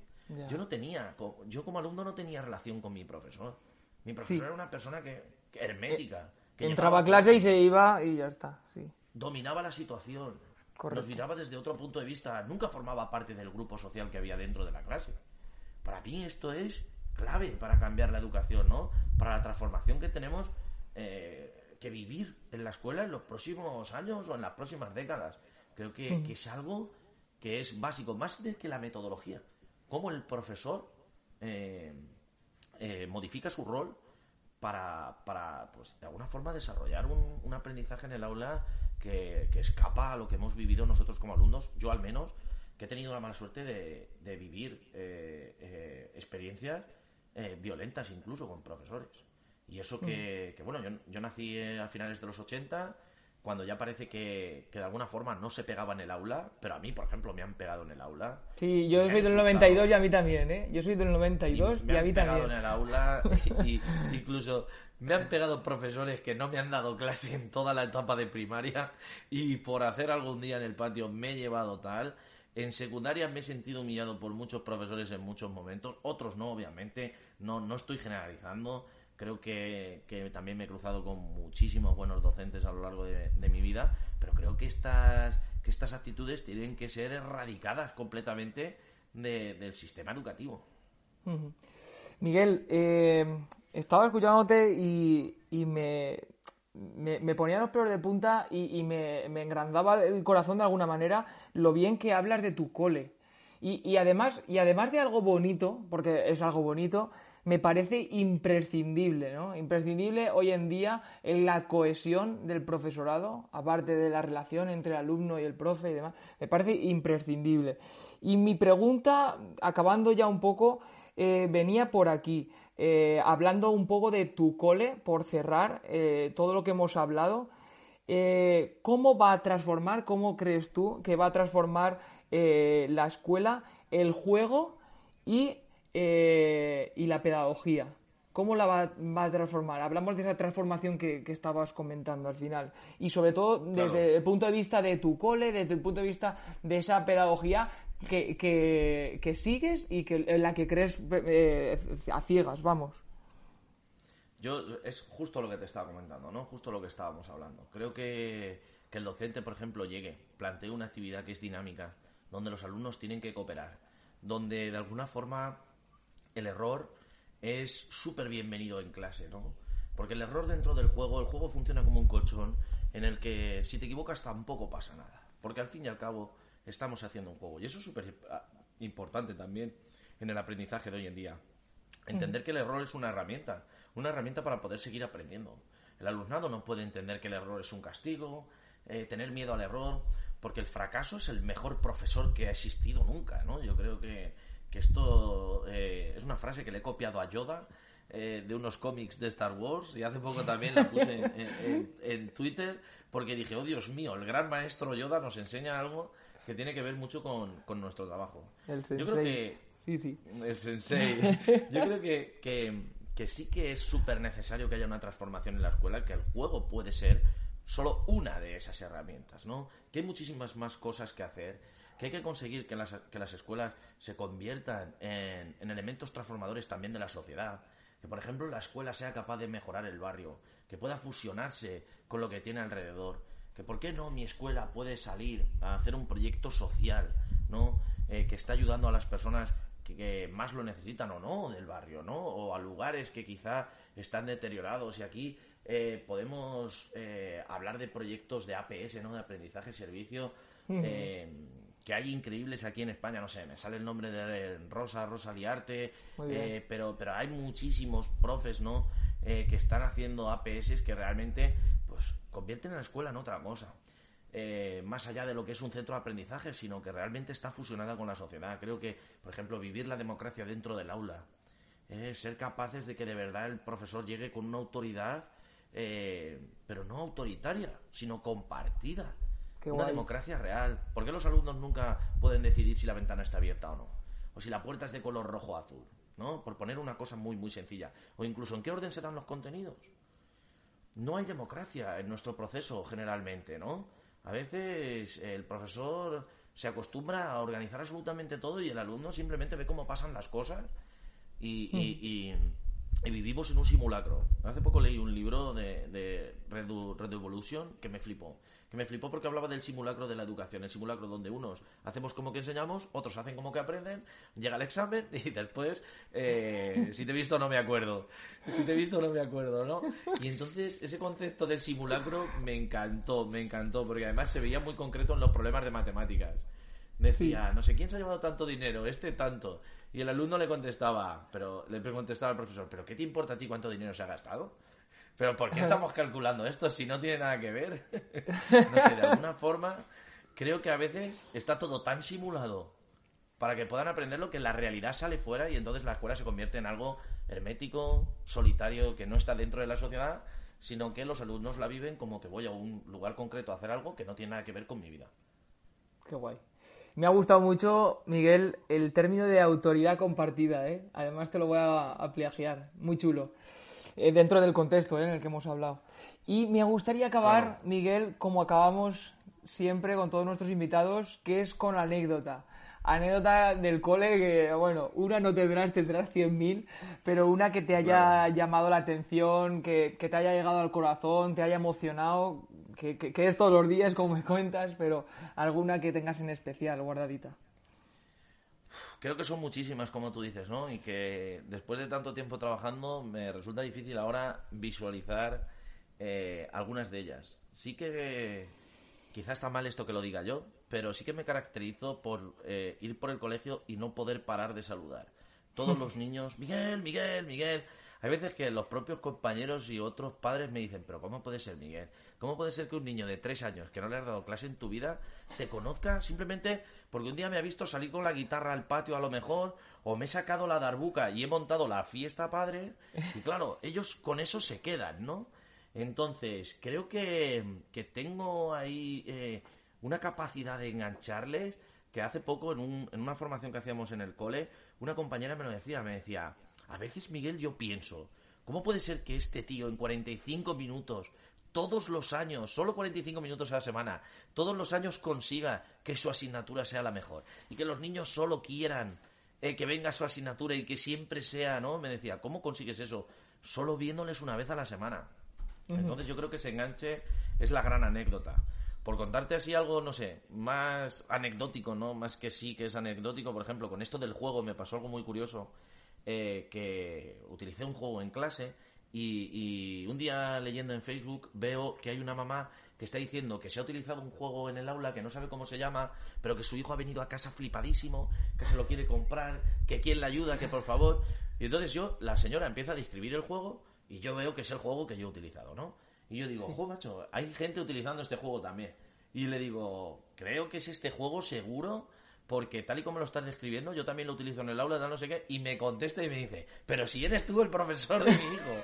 Yo no tenía, yo como alumno no tenía relación con mi profesor. Mi profesor era una persona que, hermética. que entraba a clase y se iba y ya está, sí. Dominaba la situación nos miraba desde otro punto de vista, nunca formaba parte del grupo social que había dentro de la clase. Para mí esto es clave para cambiar la educación, ¿no? Para la transformación que tenemos eh, que vivir en la escuela en los próximos años o en las próximas décadas. Creo que, es algo que es básico, más de que la metodología. Cómo el profesor eh, eh, modifica su rol para, para, pues, de alguna forma desarrollar un, aprendizaje en el aula que, escapa a lo que hemos vivido nosotros como alumnos, yo al menos, que he tenido la mala suerte de, vivir experiencias violentas incluso con profesores. Y eso que, mm. bueno, yo, yo, nací a finales de los 80, cuando ya parece que, de alguna forma no se pegaba en el aula, pero a mí, por ejemplo, me han pegado en el aula. Sí, yo soy del 92 y a mí también, ¿eh? Yo soy del 92 y, a mí también. Me han pegado en el aula, y, incluso me han pegado profesores que no me han dado clase en toda la etapa de primaria y por hacer algún día en el patio me he llevado tal. En secundaria me he sentido humillado por muchos profesores en muchos momentos, otros no, obviamente, no, no estoy generalizando Creo que, también me he cruzado con muchísimos buenos docentes a lo largo de, mi vida, pero creo que estas, que estas actitudes tienen que ser erradicadas completamente del sistema educativo. Miguel, eh, estaba escuchándote y, y me, me, ponía los pelos de punta y, me, me, engrandaba el corazón de alguna manera lo bien que hablas de tu cole. Y, y, además, y además de algo bonito, porque es algo bonito, me parece imprescindible, ¿no? Imprescindible hoy en día en la cohesión del profesorado, aparte de la relación entre el alumno y el profe y demás, me parece imprescindible. Y mi pregunta, acabando ya un poco, eh, venía por aquí, eh, hablando un poco de tu cole, por cerrar eh, todo lo que hemos hablado. ¿Cómo va a transformar, cómo crees tú que va a transformar la escuela, el juego y eh, y la pedagogía. ¿Cómo la va, a transformar? Hablamos de esa transformación que, estabas comentando al final. Y sobre todo desde el punto de vista de tu cole, desde el punto de vista de esa pedagogía que, que, sigues y que, en la que crees eh, a ciegas, vamos. Yo, es justo lo que te estaba comentando, ¿no? Justo lo que estábamos hablando. Creo que, que el docente, por ejemplo, llegue, plantee una actividad que es dinámica, donde los alumnos tienen que cooperar, donde de alguna forma el error es súper bienvenido en clase, ¿no? Porque el error dentro del juego, el juego funciona como un colchón en el que si te equivocas tampoco pasa nada. Porque al fin y al cabo estamos haciendo un juego. Y eso es súper ah, importante también en el aprendizaje de hoy en día. Entender que el error es una herramienta, una herramienta para poder seguir aprendiendo. El alumnado no puede entender que el error es un castigo, eh, tener miedo al error, porque el fracaso es el mejor profesor que ha existido nunca, ¿no? Yo creo que que esto eh, es una frase que le he copiado a Yoda eh, de unos cómics de Star Wars y hace poco también la puse en, Twitter porque dije, oh Dios mío, el gran maestro Yoda nos enseña algo que tiene que ver mucho con, nuestro trabajo. El sensei. Yo creo que... Sí, sí. El sensei. Yo creo que, que, que sí que es súper necesario que haya una transformación en la escuela, que el juego puede ser solo una de esas herramientas, ¿no? Que hay muchísimas más cosas que hacer que hay que conseguir que las, que las escuelas se conviertan en, elementos transformadores también de la sociedad. Que, por ejemplo, la escuela sea capaz de mejorar el barrio, que pueda fusionarse con lo que tiene alrededor. Que, ¿por qué no mi escuela puede salir a hacer un proyecto social, ¿no? Eh, que está ayudando a las personas que, más lo necesitan o no del barrio, ¿no? O a lugares que quizá están deteriorados. Y aquí eh, podemos eh, hablar de proyectos de APS, ¿no? De aprendizaje servicio que hay increíbles aquí en España, no sé, me sale el nombre de Rosa, Rosa Liarte, eh, pero, pero hay muchísimos profes, ¿no? Eh, que están haciendo APS que realmente, pues, convierten a la escuela en otra cosa. Eh, más allá de lo que es un centro de aprendizaje, sino que realmente está fusionada con la sociedad. Creo que, por ejemplo, vivir la democracia dentro del aula, ser capaces de que de verdad el profesor llegue con una autoridad, pero no autoritaria, sino compartida una democracia real. ¿Por qué los alumnos nunca pueden decidir si la ventana está abierta o no? O si la puerta es de color rojo o azul, ¿no? Por poner una cosa muy, muy sencilla. O incluso en qué orden se dan los contenidos. No hay democracia en nuestro proceso generalmente, ¿no? A veces el profesor se acostumbra a organizar absolutamente todo y el alumno simplemente ve cómo pasan las cosas y, y, hmm. vivimos en un simulacro. Hace poco leí un libro de, de Red, Red Evolution que me flipó que me flipó porque hablaba del simulacro de la educación, el simulacro donde unos hacemos como que enseñamos, otros hacen como que aprenden, llega el examen y después, eh, si te he visto no me acuerdo, si te he visto no me acuerdo, ¿no? Y entonces ese concepto del simulacro me encantó, me encantó, porque además se veía muy concreto en los problemas de matemáticas. Decía, no sé quién se ha llevado tanto dinero, este tanto. Y el alumno le contestaba, pero le contestaba al profesor, ¿pero qué te importa a ti cuánto dinero se ha gastado? Pero ¿por qué estamos calculando esto si no tiene nada que ver? no sé, de alguna forma creo que a veces está todo tan simulado para que puedan aprenderlo que la realidad sale fuera y entonces la escuela se convierte en algo hermético, solitario, que no está dentro de la sociedad, sino que los alumnos la viven como que voy a un lugar concreto a hacer algo que no tiene nada que ver con mi vida. Qué guay. Me ha gustado mucho, Miguel, el término de autoridad compartida, ¿eh? Además te lo voy a, a plagiar. Muy chulo. Eh, dentro del contexto ¿eh? en el que hemos hablado. Y me gustaría acabar, Miguel, como acabamos siempre con todos nuestros invitados, que es con anécdota anécdota del cole que, bueno, una no tendrás, tendrás 100.000, pero una que te haya llamado la atención, que, te haya llegado al corazón, te haya emocionado, que, que, es todos los días, como me cuentas, pero alguna que tengas en especial guardadita. Creo que son muchísimas, como tú dices, ¿no? Y que después de tanto tiempo trabajando me resulta difícil ahora visualizar eh, algunas de ellas. Sí que quizás está mal esto que lo diga yo, pero sí que me caracterizo por eh, ir por el colegio y no poder parar de saludar. Todos los niños, Miguel, Miguel, Miguel. Hay veces que los propios compañeros y otros padres me dicen, pero ¿cómo puede ser, Miguel? ¿Cómo puede ser que un niño de tres años que no le has dado clase en tu vida te conozca simplemente porque un día me ha visto salir con la guitarra al patio a lo mejor, o me he sacado la darbuca y he montado la fiesta padre? Y claro, ellos con eso se quedan, ¿no? Entonces, creo que, que tengo ahí eh, una capacidad de engancharles que hace poco en, un, en una formación que hacíamos en el cole, una compañera me lo decía, me decía, a veces Miguel yo pienso, ¿cómo puede ser que este tío en 45 minutos, todos los años, solo 45 minutos a la semana, todos los años consiga que su asignatura sea la mejor y que los niños solo quieran eh, que venga su asignatura y que siempre sea, ¿no? Me decía, ¿cómo consigues eso? Solo viéndoles una vez a la semana. Entonces yo creo que ese enganche es la gran anécdota por contarte así algo, no sé, más anecdótico, ¿no? Más que sí que es anecdótico, por ejemplo, con esto del juego me pasó algo muy curioso, eh, que utilicé un juego en clase y, un día leyendo en Facebook veo que hay una mamá que está diciendo que se ha utilizado un juego en el aula que no sabe cómo se llama, pero que su hijo ha venido a casa flipadísimo, que se lo quiere comprar, que quién le ayuda, que por favor. Y entonces yo, la señora empieza a describir el juego y yo veo que es el juego que yo he utilizado, ¿no? Y yo digo, jo, macho, hay gente utilizando este juego también. Y le digo, creo que es este juego seguro, porque tal y como lo estás describiendo, yo también lo utilizo en el aula, no sé qué, y me contesta y me dice, pero si eres tú el profesor de mi hijo.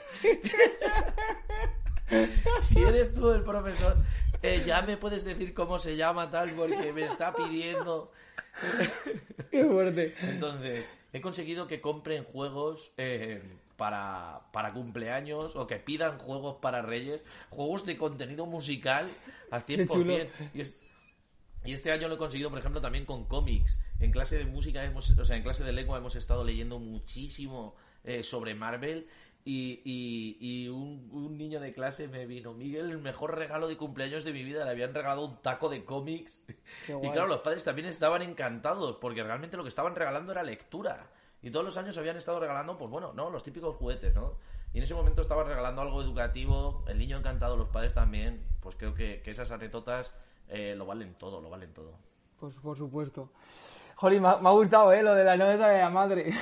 si eres tú el profesor, eh, ya me puedes decir cómo se llama tal, porque me está pidiendo. Qué fuerte. Entonces, he conseguido que compren juegos eh, para, para cumpleaños o que pidan juegos para reyes, juegos de contenido musical al 100%. Y, y este año lo he conseguido, por ejemplo, también con cómics. En clase de música, hemos, o sea, en clase de lengua hemos estado leyendo muchísimo eh, sobre Marvel y, y, un, un, niño de clase me vino, Miguel, el mejor regalo de cumpleaños de mi vida, le habían regalado un taco de cómics. Y claro, los padres también estaban encantados, porque realmente lo que estaban regalando era lectura. Y todos los años habían estado regalando, pues bueno, ¿no? Los típicos juguetes, ¿no? Y en ese momento estaban regalando algo educativo, el niño encantado, los padres también. Pues creo que, esas anécdotas eh, lo valen todo, lo valen todo. Pues por supuesto. Jolín, me ha, gustado, ¿eh? Lo de la anécdota de la madre.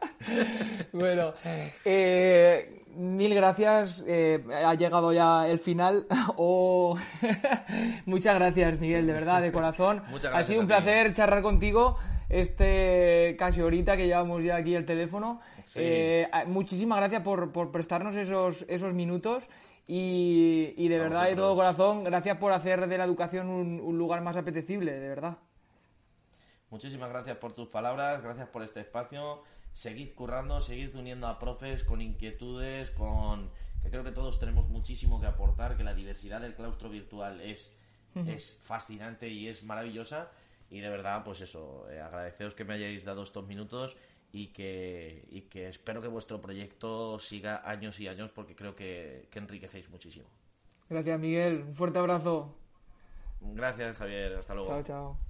bueno, eh, mil gracias. Eh, ha llegado ya el final. Oh, muchas gracias, Miguel, de verdad, de corazón. ha sido un placer charlar contigo este casi ahorita que llevamos ya aquí el teléfono. Eh, muchísimas gracias por, por, prestarnos esos, esos minutos y, y de verdad, de todo corazón, gracias por hacer de la educación un, un lugar más apetecible, de verdad. Muchísimas gracias por tus palabras, gracias por este espacio. Seguid currando, seguid uniendo a profes con inquietudes, con que creo que todos tenemos muchísimo que aportar, que la diversidad del claustro virtual es, es fascinante y es maravillosa y de verdad, pues eso, eh, agradeceros que me hayáis dado estos minutos y que, y que espero que vuestro proyecto siga años y años porque creo que, que enriquecéis muchísimo. Gracias, Miguel. Un fuerte abrazo. Gracias, Javier. Hasta luego. Chao, chao.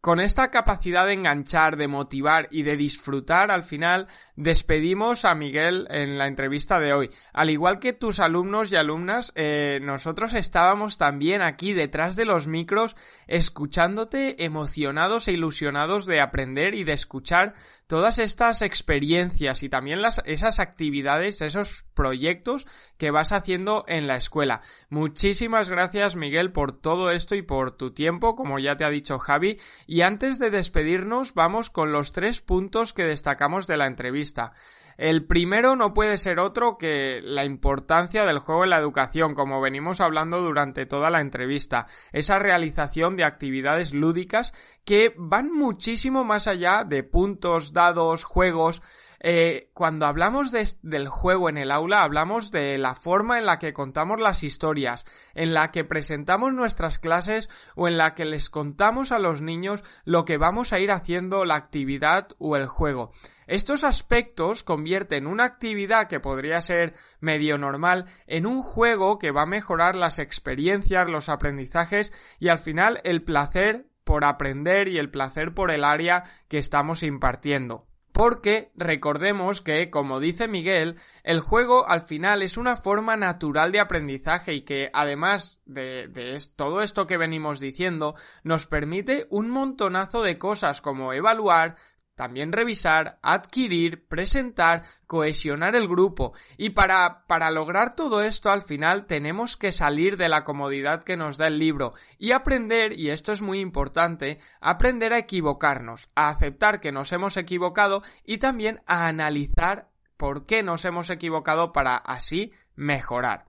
Con esta capacidad de enganchar, de motivar y de disfrutar, al final despedimos a Miguel en la entrevista de hoy. Al igual que tus alumnos y alumnas, eh, nosotros estábamos también aquí detrás de los micros escuchándote emocionados e ilusionados de aprender y de escuchar todas estas experiencias y también las, esas actividades, esos proyectos que vas haciendo en la escuela. Muchísimas gracias Miguel por todo esto y por tu tiempo, como ya te ha dicho Javi. Y antes de despedirnos, vamos con los tres puntos que destacamos de la entrevista. El primero no puede ser otro que la importancia del juego en la educación, como venimos hablando durante toda la entrevista. Esa realización de actividades lúdicas que van muchísimo más allá de puntos, dados, juegos, eh, cuando hablamos del juego en el aula, hablamos de la forma en la que contamos las historias, en la que presentamos nuestras clases o en la que les contamos a los niños lo que vamos a ir haciendo, la actividad o el juego. Estos aspectos convierten una actividad que podría ser medio normal en un juego que va a mejorar las experiencias, los aprendizajes y al final el placer por aprender y el placer por el área que estamos impartiendo. Porque recordemos que, como dice Miguel, el juego al final es una forma natural de aprendizaje y que además de, de todo esto que venimos diciendo, nos permite un montonazo de cosas como evaluar, también revisar, adquirir, presentar, cohesionar el grupo. Y para, para lograr todo esto al final tenemos que salir de la comodidad que nos da el libro y aprender, y esto es muy importante, aprender a equivocarnos, a aceptar que nos hemos equivocado y también a analizar por qué nos hemos equivocado para así mejorar.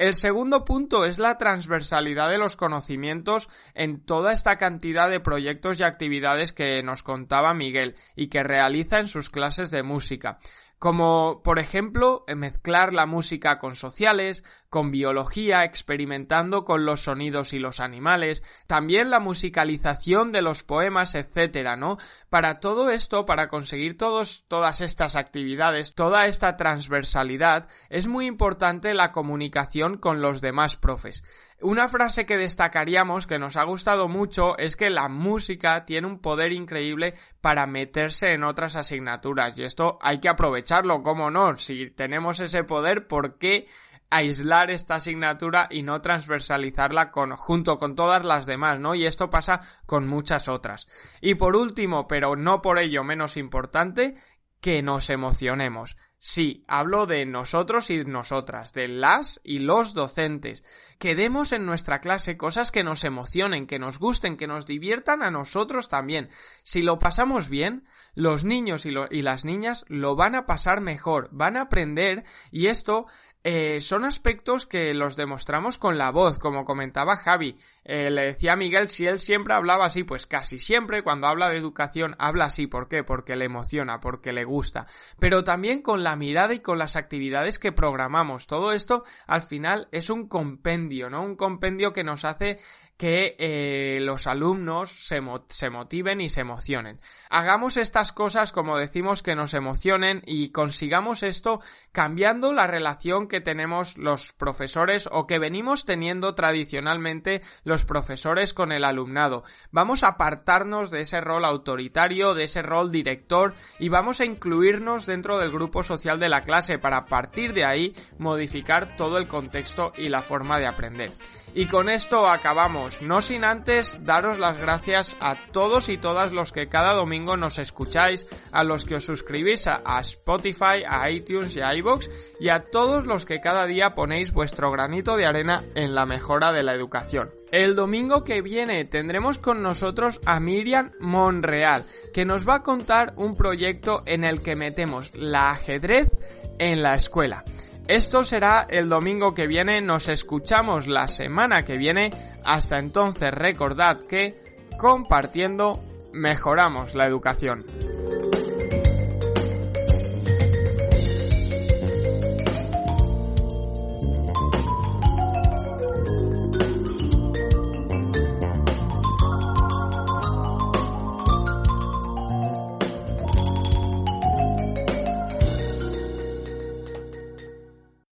El segundo punto es la transversalidad de los conocimientos en toda esta cantidad de proyectos y actividades que nos contaba Miguel y que realiza en sus clases de música como por ejemplo mezclar la música con sociales, con biología, experimentando con los sonidos y los animales, también la musicalización de los poemas, etcétera, ¿no? Para todo esto, para conseguir todos, todas estas actividades, toda esta transversalidad, es muy importante la comunicación con los demás profes. Una frase que destacaríamos que nos ha gustado mucho es que la música tiene un poder increíble para meterse en otras asignaturas y esto hay que aprovecharlo, ¿cómo no? Si tenemos ese poder, ¿por qué aislar esta asignatura y no transversalizarla junto con todas las demás, ¿no? Y esto pasa con muchas otras. Y por último, pero no por ello menos importante, que nos emocionemos. Sí, hablo de nosotros y nosotras, de las y los docentes. Que demos en nuestra clase cosas que nos emocionen, que nos gusten, que nos diviertan a nosotros también. Si lo pasamos bien, los niños y las niñas lo van a pasar mejor, van a aprender y esto eh, son aspectos que los demostramos con la voz, como comentaba Javi. Eh, le decía a Miguel si él siempre hablaba así, pues casi siempre cuando habla de educación habla así. ¿Por qué? Porque le emociona, porque le gusta. Pero también con la mirada y con las actividades que programamos. Todo esto al final es un compendio, ¿no? Un compendio que nos hace que eh, los alumnos se, se, motiven y se emocionen. Hagamos estas cosas como decimos que nos emocionen y consigamos esto cambiando la relación que tenemos los profesores o que venimos teniendo tradicionalmente los profesores con el alumnado. Vamos a apartarnos de ese rol autoritario, de ese rol director y vamos a incluirnos dentro del grupo social de la clase para partir de ahí modificar todo el contexto y la forma de aprender. Y con esto acabamos, no sin antes daros las gracias a todos y todas los que cada domingo nos escucháis, a los que os suscribís a, Spotify, a iTunes y a iVoox, y a todos los que cada día ponéis vuestro granito de arena en la mejora de la educación. El domingo que viene tendremos con nosotros a Miriam Monreal, que nos va a contar un proyecto en el que metemos la ajedrez en la escuela. Esto será el domingo que viene, nos escuchamos la semana que viene. Hasta entonces recordad que compartiendo mejoramos la educación.